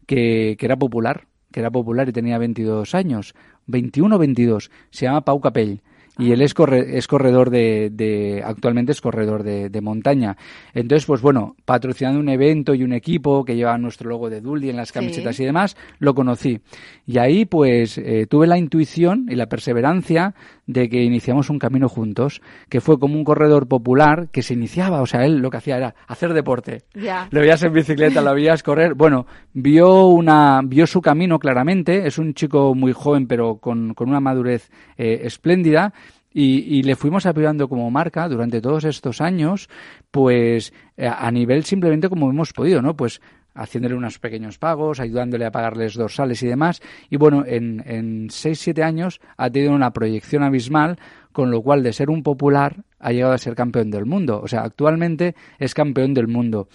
que, que era popular, que era popular y tenía 22 años, 21 o 22, se llama Pau Capell y él es, es corredor de, de, actualmente es corredor de, de, montaña. Entonces, pues bueno, patrocinando un evento y un equipo que lleva nuestro logo de Dully en las camisetas y demás, lo conocí. Y ahí, pues, eh, tuve la intuición y la perseverancia de que iniciamos un camino juntos, que fue como un corredor popular que se iniciaba, o sea, él lo que hacía era hacer deporte. Lo veías en bicicleta, lo veías correr. Bueno, vio una, vio su camino claramente. Es un chico muy joven, pero con, con una madurez eh, espléndida. Y, y, le fuimos apoyando como marca durante todos estos años, pues eh, a nivel simplemente como hemos podido, ¿no? Pues haciéndole unos pequeños pagos, ayudándole a pagarles dorsales y demás. Y bueno, en, en 6-7 años ha tenido una proyección abismal, con lo cual de ser un popular ha llegado a ser campeón del mundo. O sea, actualmente es campeón del mundo.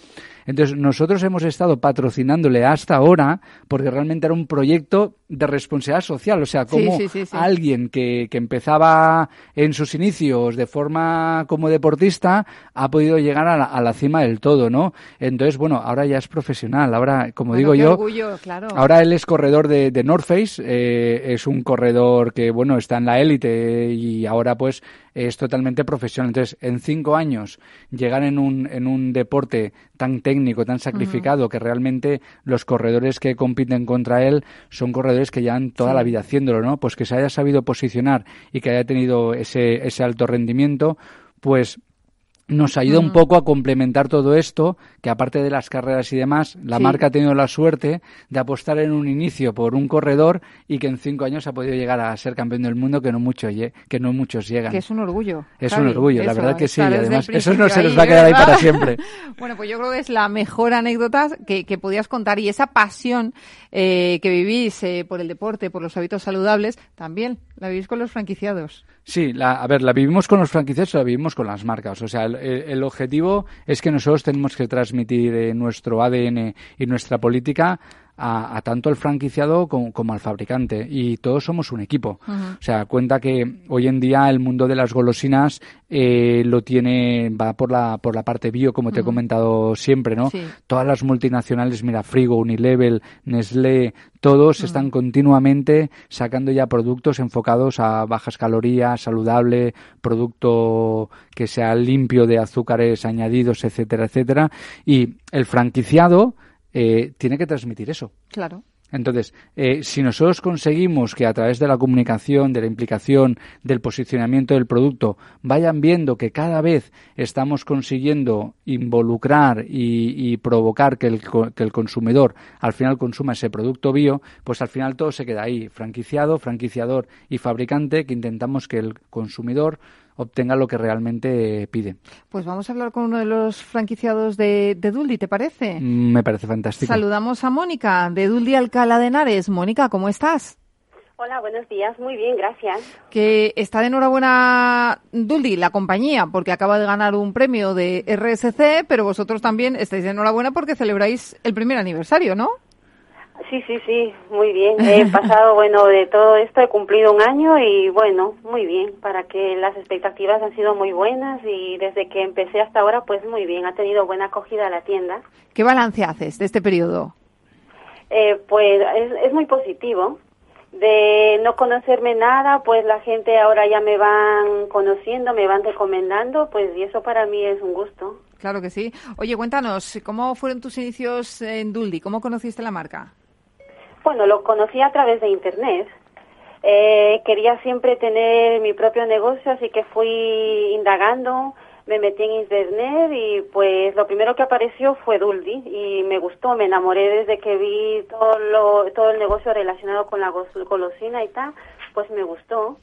Entonces, nosotros hemos estado patrocinándole hasta ahora porque realmente era un proyecto de responsabilidad social. O sea, como sí, sí, sí, alguien que, que, empezaba en sus inicios de forma como deportista ha podido llegar a la, a la, cima del todo, ¿no? Entonces, bueno, ahora ya es profesional. Ahora, como bueno, digo yo, orgullo, claro. ahora él es corredor de, de North Face. Eh, es un corredor que, bueno, está en la élite y ahora, pues, es totalmente profesional. Entonces, en cinco años, llegar en un, en un deporte tan técnico, tan sacrificado, uh -huh. que realmente los corredores que compiten contra él son corredores que llevan toda sí. la vida haciéndolo, ¿no? Pues que se haya sabido posicionar y que haya tenido ese, ese alto rendimiento, pues nos ayuda un poco a complementar todo esto, que aparte de las carreras y demás, la Sí. marca ha tenido la suerte de apostar en un inicio por un corredor y que en cinco años ha podido llegar a ser campeón del mundo que no, mucho, que no muchos llegan. Que es un orgullo. Es Javi, un orgullo, la eso, verdad que sí. Y además, eso no se nos va a quedar ahí para siempre. Bueno, pues yo creo que es la mejor anécdota que, que podías contar y esa pasión eh, que vivís eh, por el deporte, por los hábitos saludables, también la vivís con los franquiciados. Sí, la, a ver, la vivimos con los franquiciados o la vivimos con las marcas. O sea, el, el objetivo es que nosotros tenemos que transmitir eh, nuestro ADN y nuestra política a, a tanto al franquiciado como, como, al fabricante. Y todos somos un equipo. Uh -huh. O sea, cuenta que hoy en día el mundo de las golosinas eh, lo tiene, va por la, por la parte bio, como te uh -huh. he comentado siempre, ¿no? Sí. Todas las multinacionales, mira, Frigo, Unilevel, Nestlé, todos uh -huh. están continuamente sacando ya productos enfocados a bajas calorías, saludable, producto que sea limpio de azúcares añadidos, etcétera, etcétera. Y el franquiciado eh, tiene que transmitir eso. Claro. Entonces, eh, si nosotros conseguimos que a través de la comunicación, de la implicación, del posicionamiento del producto, vayan viendo que cada vez estamos consiguiendo involucrar y, y provocar que el, que el, consumidor al final consuma ese producto bio, pues al final todo se queda ahí, franquiciado, franquiciador y fabricante, que intentamos que el consumidor obtenga lo que realmente pide. Pues vamos a hablar con uno de los franquiciados de, de Duldi, ¿te parece? Mm, Me parece fantástico. Saludamos a Mónica de Duldi Alcalá de Henares. Mónica, ¿cómo estás? Hola, buenos días. Muy bien, gracias. Que está de enhorabuena Duldi, la compañía, porque acaba de ganar un premio de RSC, pero vosotros también estáis de enhorabuena porque celebráis el primer aniversario, ¿no? Sí, sí, sí, muy bien. He pasado, bueno, de todo esto, he cumplido un año y bueno, muy bien, para que las expectativas han sido muy buenas y desde que empecé hasta ahora, pues muy bien, ha tenido buena acogida la tienda. ¿Qué balance haces de este periodo? Eh, pues es, es muy positivo. De no conocerme nada, pues la gente ahora ya me van conociendo, me van recomendando, pues y eso para mí es un gusto. Claro que sí. Oye, cuéntanos, ¿cómo fueron tus inicios en Duldi? ¿Cómo conociste la marca? Bueno, lo conocí a través de Internet. Eh, quería siempre tener mi propio negocio, así que fui indagando, me metí en Internet y pues lo primero que apareció fue Duldi y me gustó, me enamoré desde que vi todo, lo, todo el negocio relacionado con la golosina y tal, pues me gustó.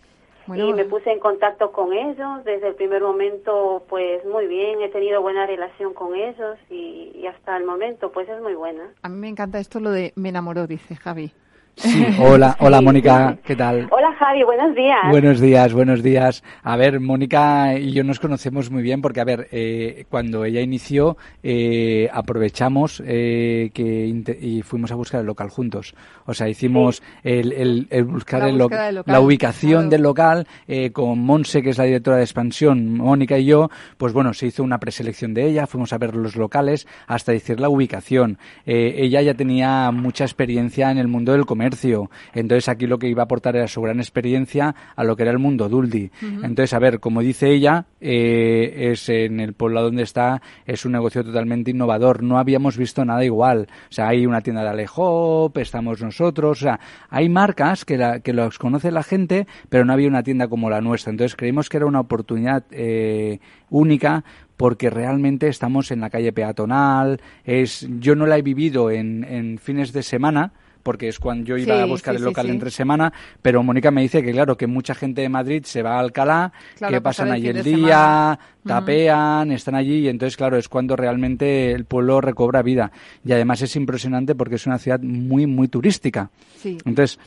Bueno, y me puse en contacto con ellos desde el primer momento pues muy bien he tenido buena relación con ellos y, y, hasta el momento pues es muy buena. A mí me encanta esto lo de me enamoró dice Javi Sí, hola, hola Mónica, ¿qué tal? Hola Javi, buenos días. Buenos días, buenos días. A ver, Mónica y yo nos conocemos muy bien porque, a ver, eh, cuando ella inició, eh, aprovechamos eh, que y fuimos a buscar el local juntos. O sea, hicimos sí. el, el, el, buscar la, el lo local, la ubicación claro. del local eh, con Monse, que es la directora de expansión, Mónica y yo, pues bueno, se hizo una preselección de ella, fuimos a ver los locales hasta decir la ubicación. Ella ya tenía mucha experiencia en el mundo del comercio comercio. Entonces aquí lo que iba a aportar era su gran experiencia a lo que era el mundo Duldi. Entonces, a ver, como dice ella, eh, es en el pueblo donde está, es un negocio totalmente innovador. No habíamos visto nada igual. O sea, hay una tienda de Alejop, estamos nosotros, o sea, hay marcas que, la, que los conoce la gente, pero no había una tienda como la nuestra. Entonces, creímos que era una oportunidad eh, única porque realmente estamos en la calle peatonal. Es, yo no la he vivido en, en fines de semana, porque es cuando yo iba a buscar el local entre semana, pero Mónica me dice que claro, que mucha gente de Madrid se va a Alcalá, que pasan allí el, día, tapean, están allí y entonces claro, es cuando realmente el pueblo recobra vida. Y además es impresionante porque es una ciudad muy, muy turística. Entonces,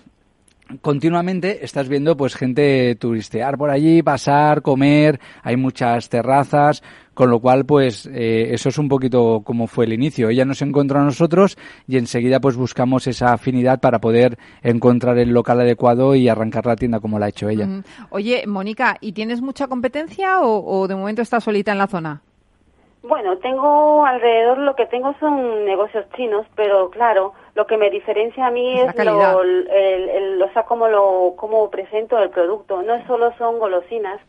continuamente estás viendo pues gente turistear por allí, pasar, comer, hay muchas terrazas, con lo cual pues eh, eso es un poquito como fue el inicio. Ella nos encontró a nosotros y enseguida pues buscamos esa afinidad para poder encontrar el local adecuado y arrancar la tienda como la ha hecho ella. Oye, Mónica, ¿y tienes mucha competencia o, o de momento estás solita en la zona? Bueno, tengo alrededor lo que tengo son negocios chinos, pero claro, lo que me diferencia a mí es, lo, el, el, o sea, cómo lo cómo presento el producto. No solo son golosinas.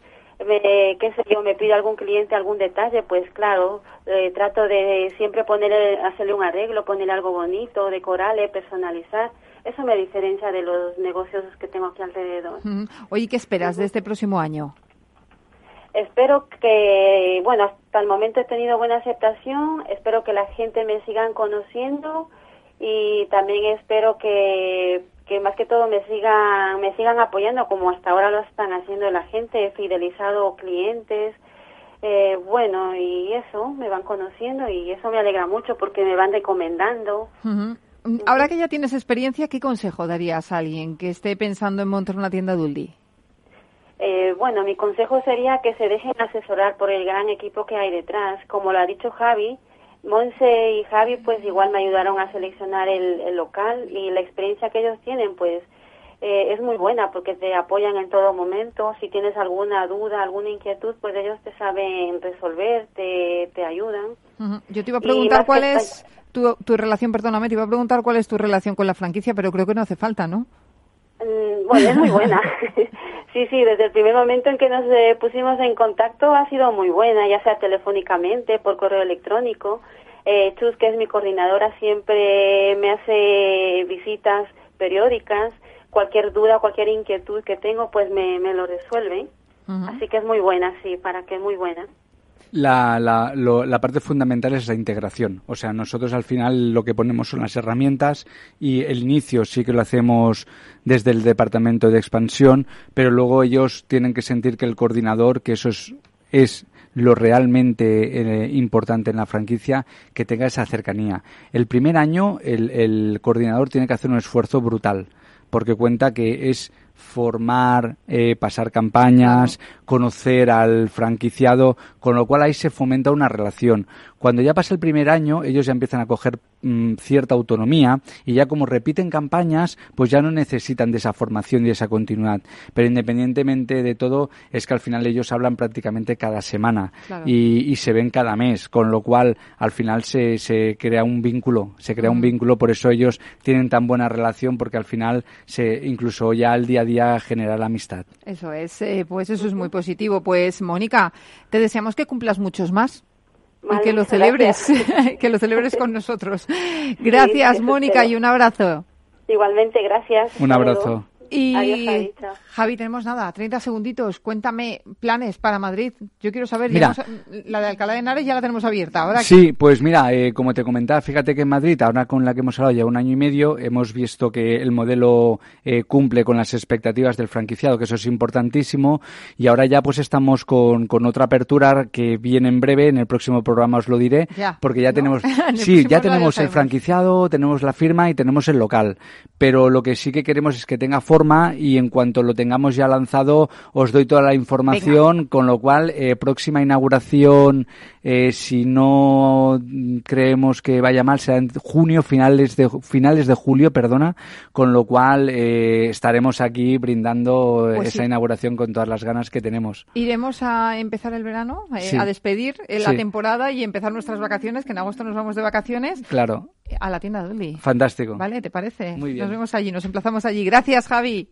Me, qué sé yo, me pide algún cliente algún detalle, pues claro, eh, trato de siempre poner, hacerle un arreglo, poner algo bonito, decorarle, personalizar. Eso me diferencia de los negocios que tengo aquí alrededor. Oye, ¿qué esperas de este próximo año? Espero que, bueno, hasta el momento he tenido buena aceptación, espero que la gente me sigan conociendo y también espero que, que más que todo me sigan, me sigan apoyando como hasta ahora lo están haciendo la gente, he fidelizado clientes, eh, bueno, y eso, me van conociendo y eso me alegra mucho porque me van recomendando. Ahora que ya tienes experiencia, ¿qué consejo darías a alguien que esté pensando en montar una tienda Duldi? Eh, bueno, mi consejo sería que se dejen asesorar por el gran equipo que hay detrás. Como lo ha dicho Javi, Monse y Javi pues igual me ayudaron a seleccionar el, local y la experiencia que ellos tienen pues eh, es muy buena porque te apoyan en todo momento. Si tienes alguna duda, alguna inquietud, pues ellos te saben resolver, te, te ayudan. Yo te iba a preguntar cuál es tu, tu relación, perdóname, te iba a preguntar cuál es tu relación con la franquicia, pero creo que no hace falta, ¿no? Mm, bueno, es muy buena. Sí, sí, desde el primer momento en que nos eh, pusimos en contacto ha sido muy buena, ya sea telefónicamente, por correo electrónico. Eh, Chus, que es mi coordinadora, siempre me hace visitas periódicas. Cualquier duda, cualquier inquietud que tengo, pues me, me lo resuelve. Así que es muy buena, sí, para que es muy buena. La, la, la, parte fundamental es la integración. O sea, nosotros al final lo que ponemos son las herramientas y el inicio sí que lo hacemos desde el departamento de expansión, pero luego ellos tienen que sentir que el coordinador, que eso es, es lo realmente eh, importante en la franquicia, que tenga esa cercanía. El primer año el, el coordinador tiene que hacer un esfuerzo brutal, porque cuenta que es formar, eh, pasar campañas, conocer al franquiciado, con lo cual ahí se fomenta una relación. Cuando ya pasa el primer año, ellos ya empiezan a coger mm, cierta autonomía y ya como repiten campañas, pues ya no necesitan de esa formación y de esa continuidad. Pero independientemente de todo, es que al final ellos hablan prácticamente cada semana y, se ven cada mes, con lo cual al final se, se crea un vínculo, se crea un vínculo, por eso ellos tienen tan buena relación, porque al final se incluso ya al día a día genera la amistad. Eso es, eh, pues eso es muy positivo. Pues Mónica, te deseamos que cumplas muchos más y que lo celebres, que lo celebres con nosotros. Gracias, Mónica, y un abrazo. Igualmente, gracias. Un abrazo. Y Javi, tenemos nada, 30 segunditos. Cuéntame planes para Madrid. Yo quiero saber, la de Alcalá de Henares ya la tenemos abierta. Ahora sí, pues mira, eh, como te comentaba, fíjate que en Madrid, ahora con la que hemos hablado ya un año y medio, hemos visto que el modelo eh, cumple con las expectativas del franquiciado, que eso es importantísimo. Y ahora ya pues estamos con, con otra apertura que viene en breve, en el próximo programa os lo diré, porque ya tenemos, sí, ya tenemos el franquiciado, tenemos la firma y tenemos el local. Pero lo que sí que queremos es que tenga forma y en cuanto lo tengamos ya lanzado os doy toda la información, con lo cual eh, próxima inauguración, eh, si no creemos que vaya mal, será en junio, finales de, finales de julio, perdona, con lo cual eh, estaremos aquí brindando pues esa inauguración con todas las ganas que tenemos. Iremos a empezar el verano, a despedir la temporada y empezar nuestras vacaciones, que en agosto nos vamos de vacaciones. Claro a la tienda Dolly. Fantástico. ¿Vale? ¿Te parece? Muy bien. Nos vemos allí, nos emplazamos allí. Gracias, Javi.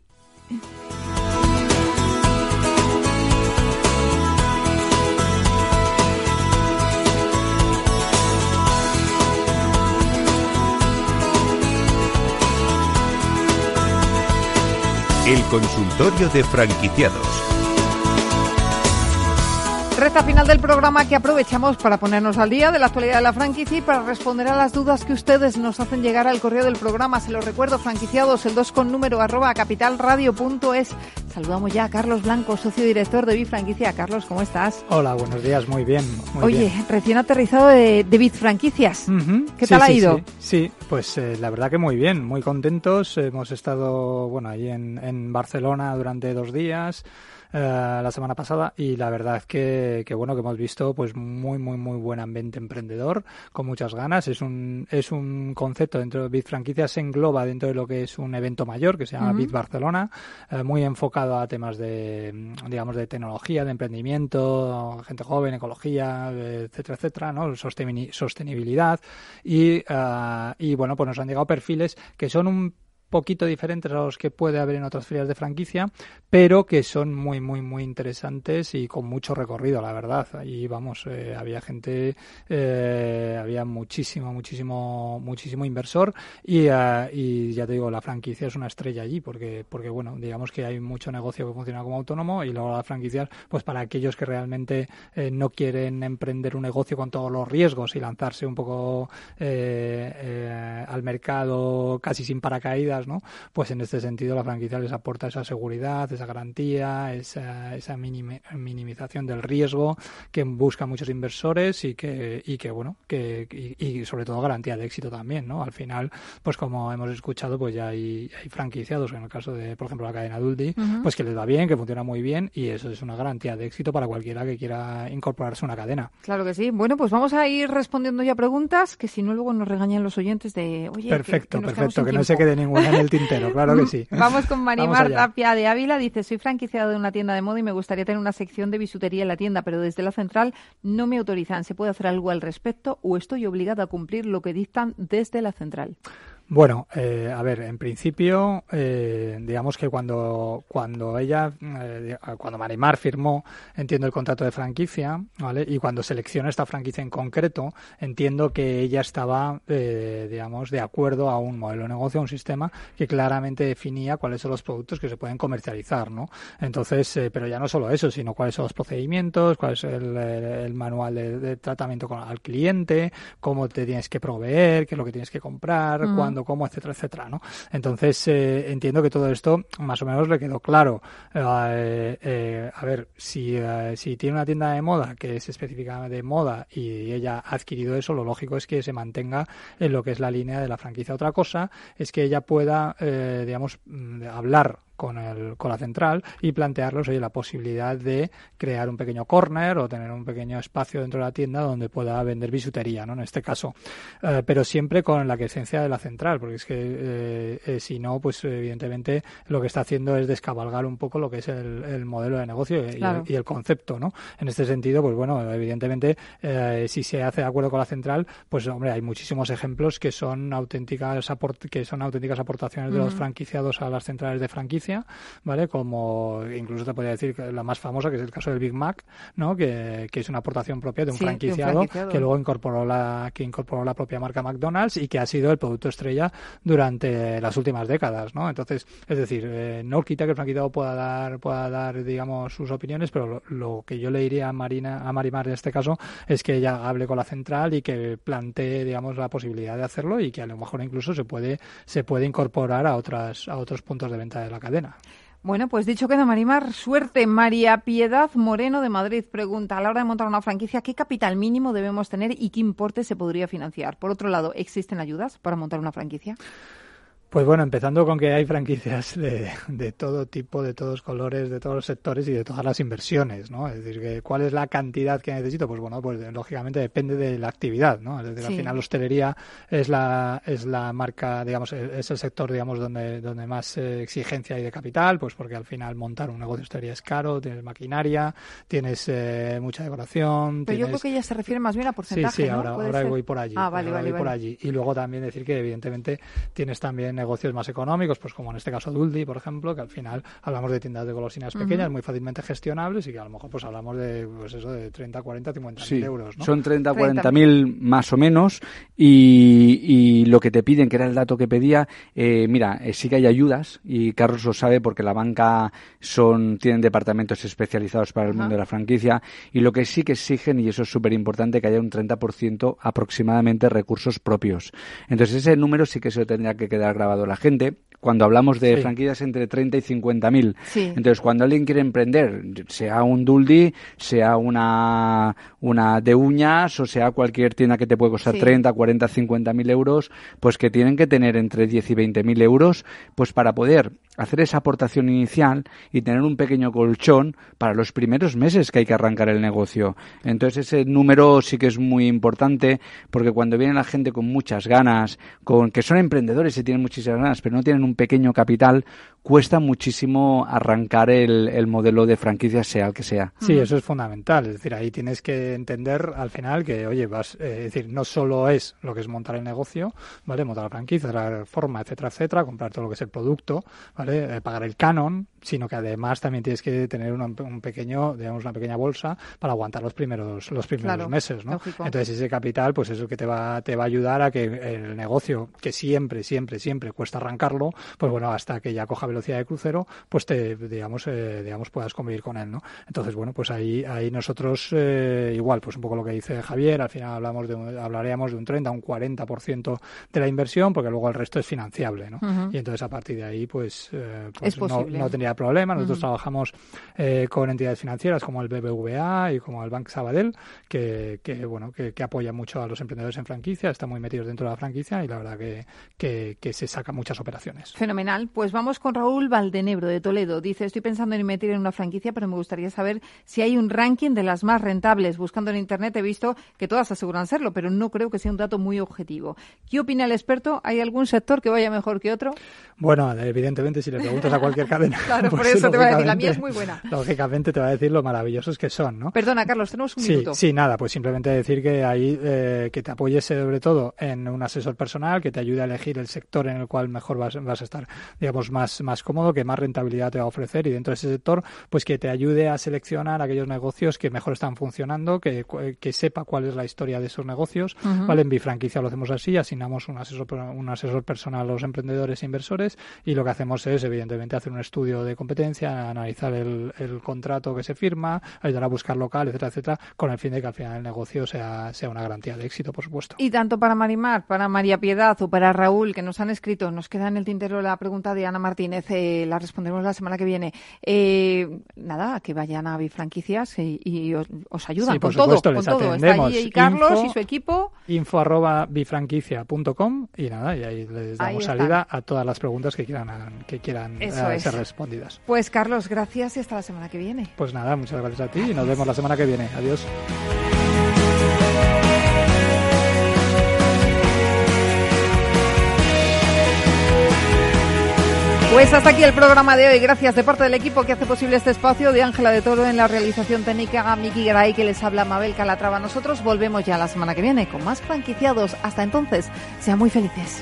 El consultorio de franquiciados. Recta final del programa que aprovechamos para ponernos al día de la actualidad de la franquicia y para responder a las dudas que ustedes nos hacen llegar al correo del programa. Se lo recuerdo, franquiciados, el 2 con número arroba capitalradio.es. Saludamos ya a Carlos Blanco, socio director de Bifranquicia. Carlos, ¿cómo estás? Hola, buenos días, muy bien. Muy Oye, bien. recién aterrizado de, de Bifranquicias. ¿Qué Sí, tal ha sí, ido? Sí, sí, pues eh, la verdad que muy bien, muy contentos. Hemos estado, bueno, ahí en, en Barcelona durante dos días. Eh, la semana pasada y la verdad que, que bueno que hemos visto pues muy muy muy buen ambiente emprendedor con muchas ganas. Es un es un concepto dentro de Bit Franquicias se engloba dentro de lo que es un evento mayor que se llama Ujú. Bit Barcelona eh, muy enfocado a temas de digamos de tecnología de emprendimiento gente joven ecología etcétera etcétera no Sosteni- sostenibilidad. Y ah, y bueno pues nos han llegado perfiles que son un poquito diferentes a los que puede haber en otras ferias de franquicia, pero que son muy, muy, muy interesantes y con mucho recorrido, la verdad. Ahí, vamos, eh, había gente, eh, había muchísimo, muchísimo, muchísimo inversor y, eh, y ya te digo, la franquicia es una estrella allí porque, porque, bueno, digamos que hay mucho negocio que funciona como autónomo y luego las franquicias, pues para aquellos que realmente eh, no quieren emprender un negocio con todos los riesgos y lanzarse un poco eh, al mercado casi sin paracaídas, ¿no? Pues en este sentido la franquicia les aporta esa seguridad, esa garantía, esa, esa minimi- minimización del riesgo que buscan muchos inversores y que, y que bueno, que, y, y sobre todo garantía de éxito también, ¿no? Al final, pues como hemos escuchado, pues ya hay, hay franquiciados, en el caso de, por ejemplo, la cadena Duldi, pues que les va bien, que funciona muy bien y eso es una garantía de éxito para cualquiera que quiera incorporarse a una cadena. Claro que sí. Bueno, pues vamos a ir respondiendo ya preguntas, que si no luego nos regañan los oyentes de, oye, perfecto, que perfecto, que no se quede ninguna en el tintero, claro que sí. Vamos con Marimar. Tapia de Ávila. Dice, soy franquiciada de una tienda de moda y me gustaría tener una sección de bisutería en la tienda, pero desde la central no me autorizan. ¿Se puede hacer algo al respecto o estoy obligada a cumplir lo que dictan desde la central? Bueno, eh, a ver, en principio, eh, digamos que cuando, cuando ella, eh, cuando Marimar firmó, entiendo el contrato de franquicia, ¿vale? Y cuando selecciona esta franquicia en concreto, entiendo que ella estaba, eh, digamos, de acuerdo a un modelo de negocio, a un sistema que claramente definía cuáles son los productos que se pueden comercializar, ¿no? Entonces, eh, pero ya no solo eso, sino cuáles son los procedimientos, cuál es el, el- el manual de, de tratamiento con, al cliente, cómo te tienes que proveer, qué es lo que tienes que comprar, cuándo, cómo, etcétera, etcétera, ¿no? Entonces, eh, entiendo que todo esto más o menos le quedó claro. Eh, eh, a ver, si, eh, si tiene una tienda de moda que es específicamente de moda y ella ha adquirido eso, lo lógico es que se mantenga en lo que es la línea de la franquicia. Otra cosa es que ella pueda, digamos, mm, hablar con, el, con la central y plantearles oye, la posibilidad de crear un pequeño corner o tener un pequeño espacio dentro de la tienda donde pueda vender bisutería, ¿no? En este caso. Eh, pero siempre con la esencia de la central, porque es que eh, eh, si no, pues evidentemente lo que está haciendo es descabalgar un poco lo que es el, el modelo de negocio y, Claro. el, y el concepto, ¿no? En este sentido, pues bueno, evidentemente, eh, si se hace de acuerdo con la central, pues hombre, hay muchísimos ejemplos que son auténticas que son auténticas aportaciones de los franquiciados a las centrales de franquicia, ¿vale? Como incluso te podría decir la más famosa, que es el caso del Big Mac, ¿no? Que, que es una aportación propia de un, Sí, de un franquiciado, franquiciado. que luego incorporó la que incorporó la propia marca McDonald's y que ha sido el producto estrella durante las últimas décadas, ¿no? Entonces, es decir, eh, no quita que el franquiciado pueda dar pueda dar digamos sus opiniones, pero lo, lo que yo le diría a Marina a Marimar en este caso es que ella hable con la central y que plantee digamos la posibilidad de hacerlo y que a lo mejor incluso se puede se puede incorporar a otras a otros puntos de venta de la cadena. Bueno, pues dicho queda, Marimar, suerte. María Piedad Moreno de Madrid pregunta, a la hora de montar una franquicia, ¿qué capital mínimo debemos tener y qué importe se podría financiar? Por otro lado, ¿existen ayudas para montar una franquicia? Pues bueno, empezando con que hay franquicias de, de todo tipo, de todos colores, de todos los sectores y de todas las inversiones, ¿no? Es decir, que ¿cuál es la cantidad que necesito? Pues bueno, pues lógicamente depende de la actividad, ¿no? Es decir, al final la hostelería es la, es la marca, digamos, es el sector, digamos, donde, donde más eh, exigencia hay de capital, pues porque al final montar un negocio de hostelería es caro, tienes maquinaria, tienes eh, mucha decoración, Pero yo creo que ella se refiere más bien a porcentaje, Sí, sí, ¿no? ahora, ¿Puede ahora voy por allí. Ah, vale, vale, voy por vale. allí. Y luego también decir que evidentemente tienes también negocios más económicos, pues como en este caso Duldi, por ejemplo, que al final hablamos de tiendas de golosinas pequeñas, muy fácilmente gestionables y que a lo mejor pues hablamos de pues eso de 30, 40, 50 Sí, mil euros, ¿no? son 30, 40 mil más o menos y, y, lo que te piden, que era el dato que pedía, eh, mira, eh, sí que hay ayudas y Carlos lo sabe porque la banca son tienen departamentos especializados para el mundo de la franquicia y lo que sí que exigen, y eso es súper importante, que haya un 30% aproximadamente recursos propios. Entonces ese número sí que se tendría que quedar grabado la gente cuando hablamos de franquicias entre 30 y 50 mil. Entonces, cuando alguien quiere emprender, sea un Duldi, sea una, una de uñas o sea cualquier tienda que te puede costar 30, 40, 50 mil euros, pues que tienen que tener entre 10 y 20 mil euros, pues para poder hacer esa aportación inicial y tener un pequeño colchón para los primeros meses que hay que arrancar el negocio. Entonces ese número sí que es muy importante porque cuando viene la gente con muchas ganas, con que son emprendedores y tienen muchísimas ganas, pero no tienen un pequeño capital, cuesta muchísimo arrancar el, el modelo de franquicia, sea el que sea. Sí, eso es fundamental. Es decir, ahí tienes que entender al final que, oye, vas, eh, es decir, no solo es lo que es montar el negocio, ¿vale? Montar la franquicia, la forma, etcétera, etcétera, comprar todo lo que es el producto, ¿vale? Eh, pagar el canon, sino que además también tienes que tener un pequeño, digamos, una pequeña bolsa para aguantar los primeros, los primeros meses, ¿no? Entonces ese capital, pues eso que te va, te va a ayudar a que el negocio, que siempre, siempre, siempre cuesta arrancarlo, pues bueno, hasta que ya coja velocidad de crucero, pues te, digamos, eh, digamos, puedas convivir con él, ¿no? Entonces, bueno, pues ahí, ahí nosotros, eh, igual, pues un poco lo que dice Javier, al final hablamos de hablaríamos de un 30, un 40% de la inversión, porque luego el resto es financiable, ¿no? Y entonces a partir de ahí, pues, eh, pues no, no, tendría problema. Nosotros trabajamos eh, con entidades financieras como el BBVA y como el Bank Sabadell, que, que bueno, que, que apoyan mucho a los emprendedores en franquicia, están muy metidos dentro de la franquicia y la verdad que, que, que se sacan muchas operaciones. Fenomenal. Pues vamos con Raúl Valdenebro de Toledo. Dice, estoy pensando en meter en una franquicia, pero me gustaría saber si hay un ranking de las más rentables. Buscando en Internet he visto que todas aseguran serlo, pero no creo que sea un dato muy objetivo. ¿Qué opina el experto? ¿Hay algún sector que vaya mejor que otro? Bueno, evidentemente, si le preguntas a cualquier cadena. claro, por pues eso te voy a decir, la mía es muy buena. Lógicamente te va a decir lo maravillosos que son, ¿no? Perdona, Carlos, tenemos un sí, minuto. Sí, nada, pues simplemente decir que ahí eh, que te apoyes sobre todo en un asesor personal que te ayude a elegir el sector en el cual mejor vas, vas a estar, digamos, más, más cómodo, que más rentabilidad te va a ofrecer y dentro de ese sector, pues que te ayude a seleccionar aquellos negocios que mejor están funcionando, que, que sepa cuál es la historia de esos negocios. ¿vale? En Bifranquicia lo hacemos así, asignamos un asesor, un asesor personal a los emprendedores e inversores y lo que hacemos es, evidentemente, hacer un estudio de competencia, analizar el, el contrato que se firma, ayudar a buscar local, etcétera, etcétera, con el fin de que al final el negocio sea, sea una garantía de éxito, por supuesto. Y tanto para Marimar, para María Piedad o para Raúl, que nos han escrito, nos queda en el tintero la pregunta de Ana Martínez, eh, la responderemos la semana que viene. Eh, nada, que vayan a Bifranquicias y, y os, os, ayudan sí, con todo. Con todo. Está allí Carlos info, y su equipo. Info arroba bifranquicia.com y nada, y ahí les damos ahí salida a todas las preguntas que quieran, que quieran eh, ser respondidas. Pues Carlos, gracias y hasta la semana que viene. Pues nada, muchas gracias a ti y nos vemos la semana que viene. Adiós. Pues hasta aquí el programa de hoy. Gracias de parte del equipo que hace posible este espacio, de Ángela de Toro en la realización técnica, a Miki Garay que les habla Mabel Calatrava. Nosotros volvemos ya la semana que viene con más franquiciados. Hasta entonces, sean muy felices.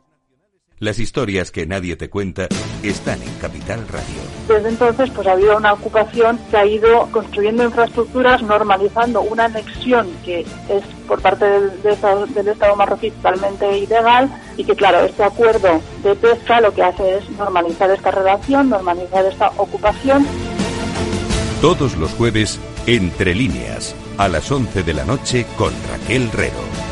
Las historias que nadie te cuenta están en Capital Radio. Desde entonces, pues ha habido una ocupación que ha ido construyendo infraestructuras, normalizando una anexión que es por parte del, del, Estado marroquí totalmente ilegal y que, claro, este acuerdo de pesca lo que hace es normalizar esta relación, normalizar esta ocupación. Todos los jueves, entre líneas, a las 11 de la noche con Raquel Rero.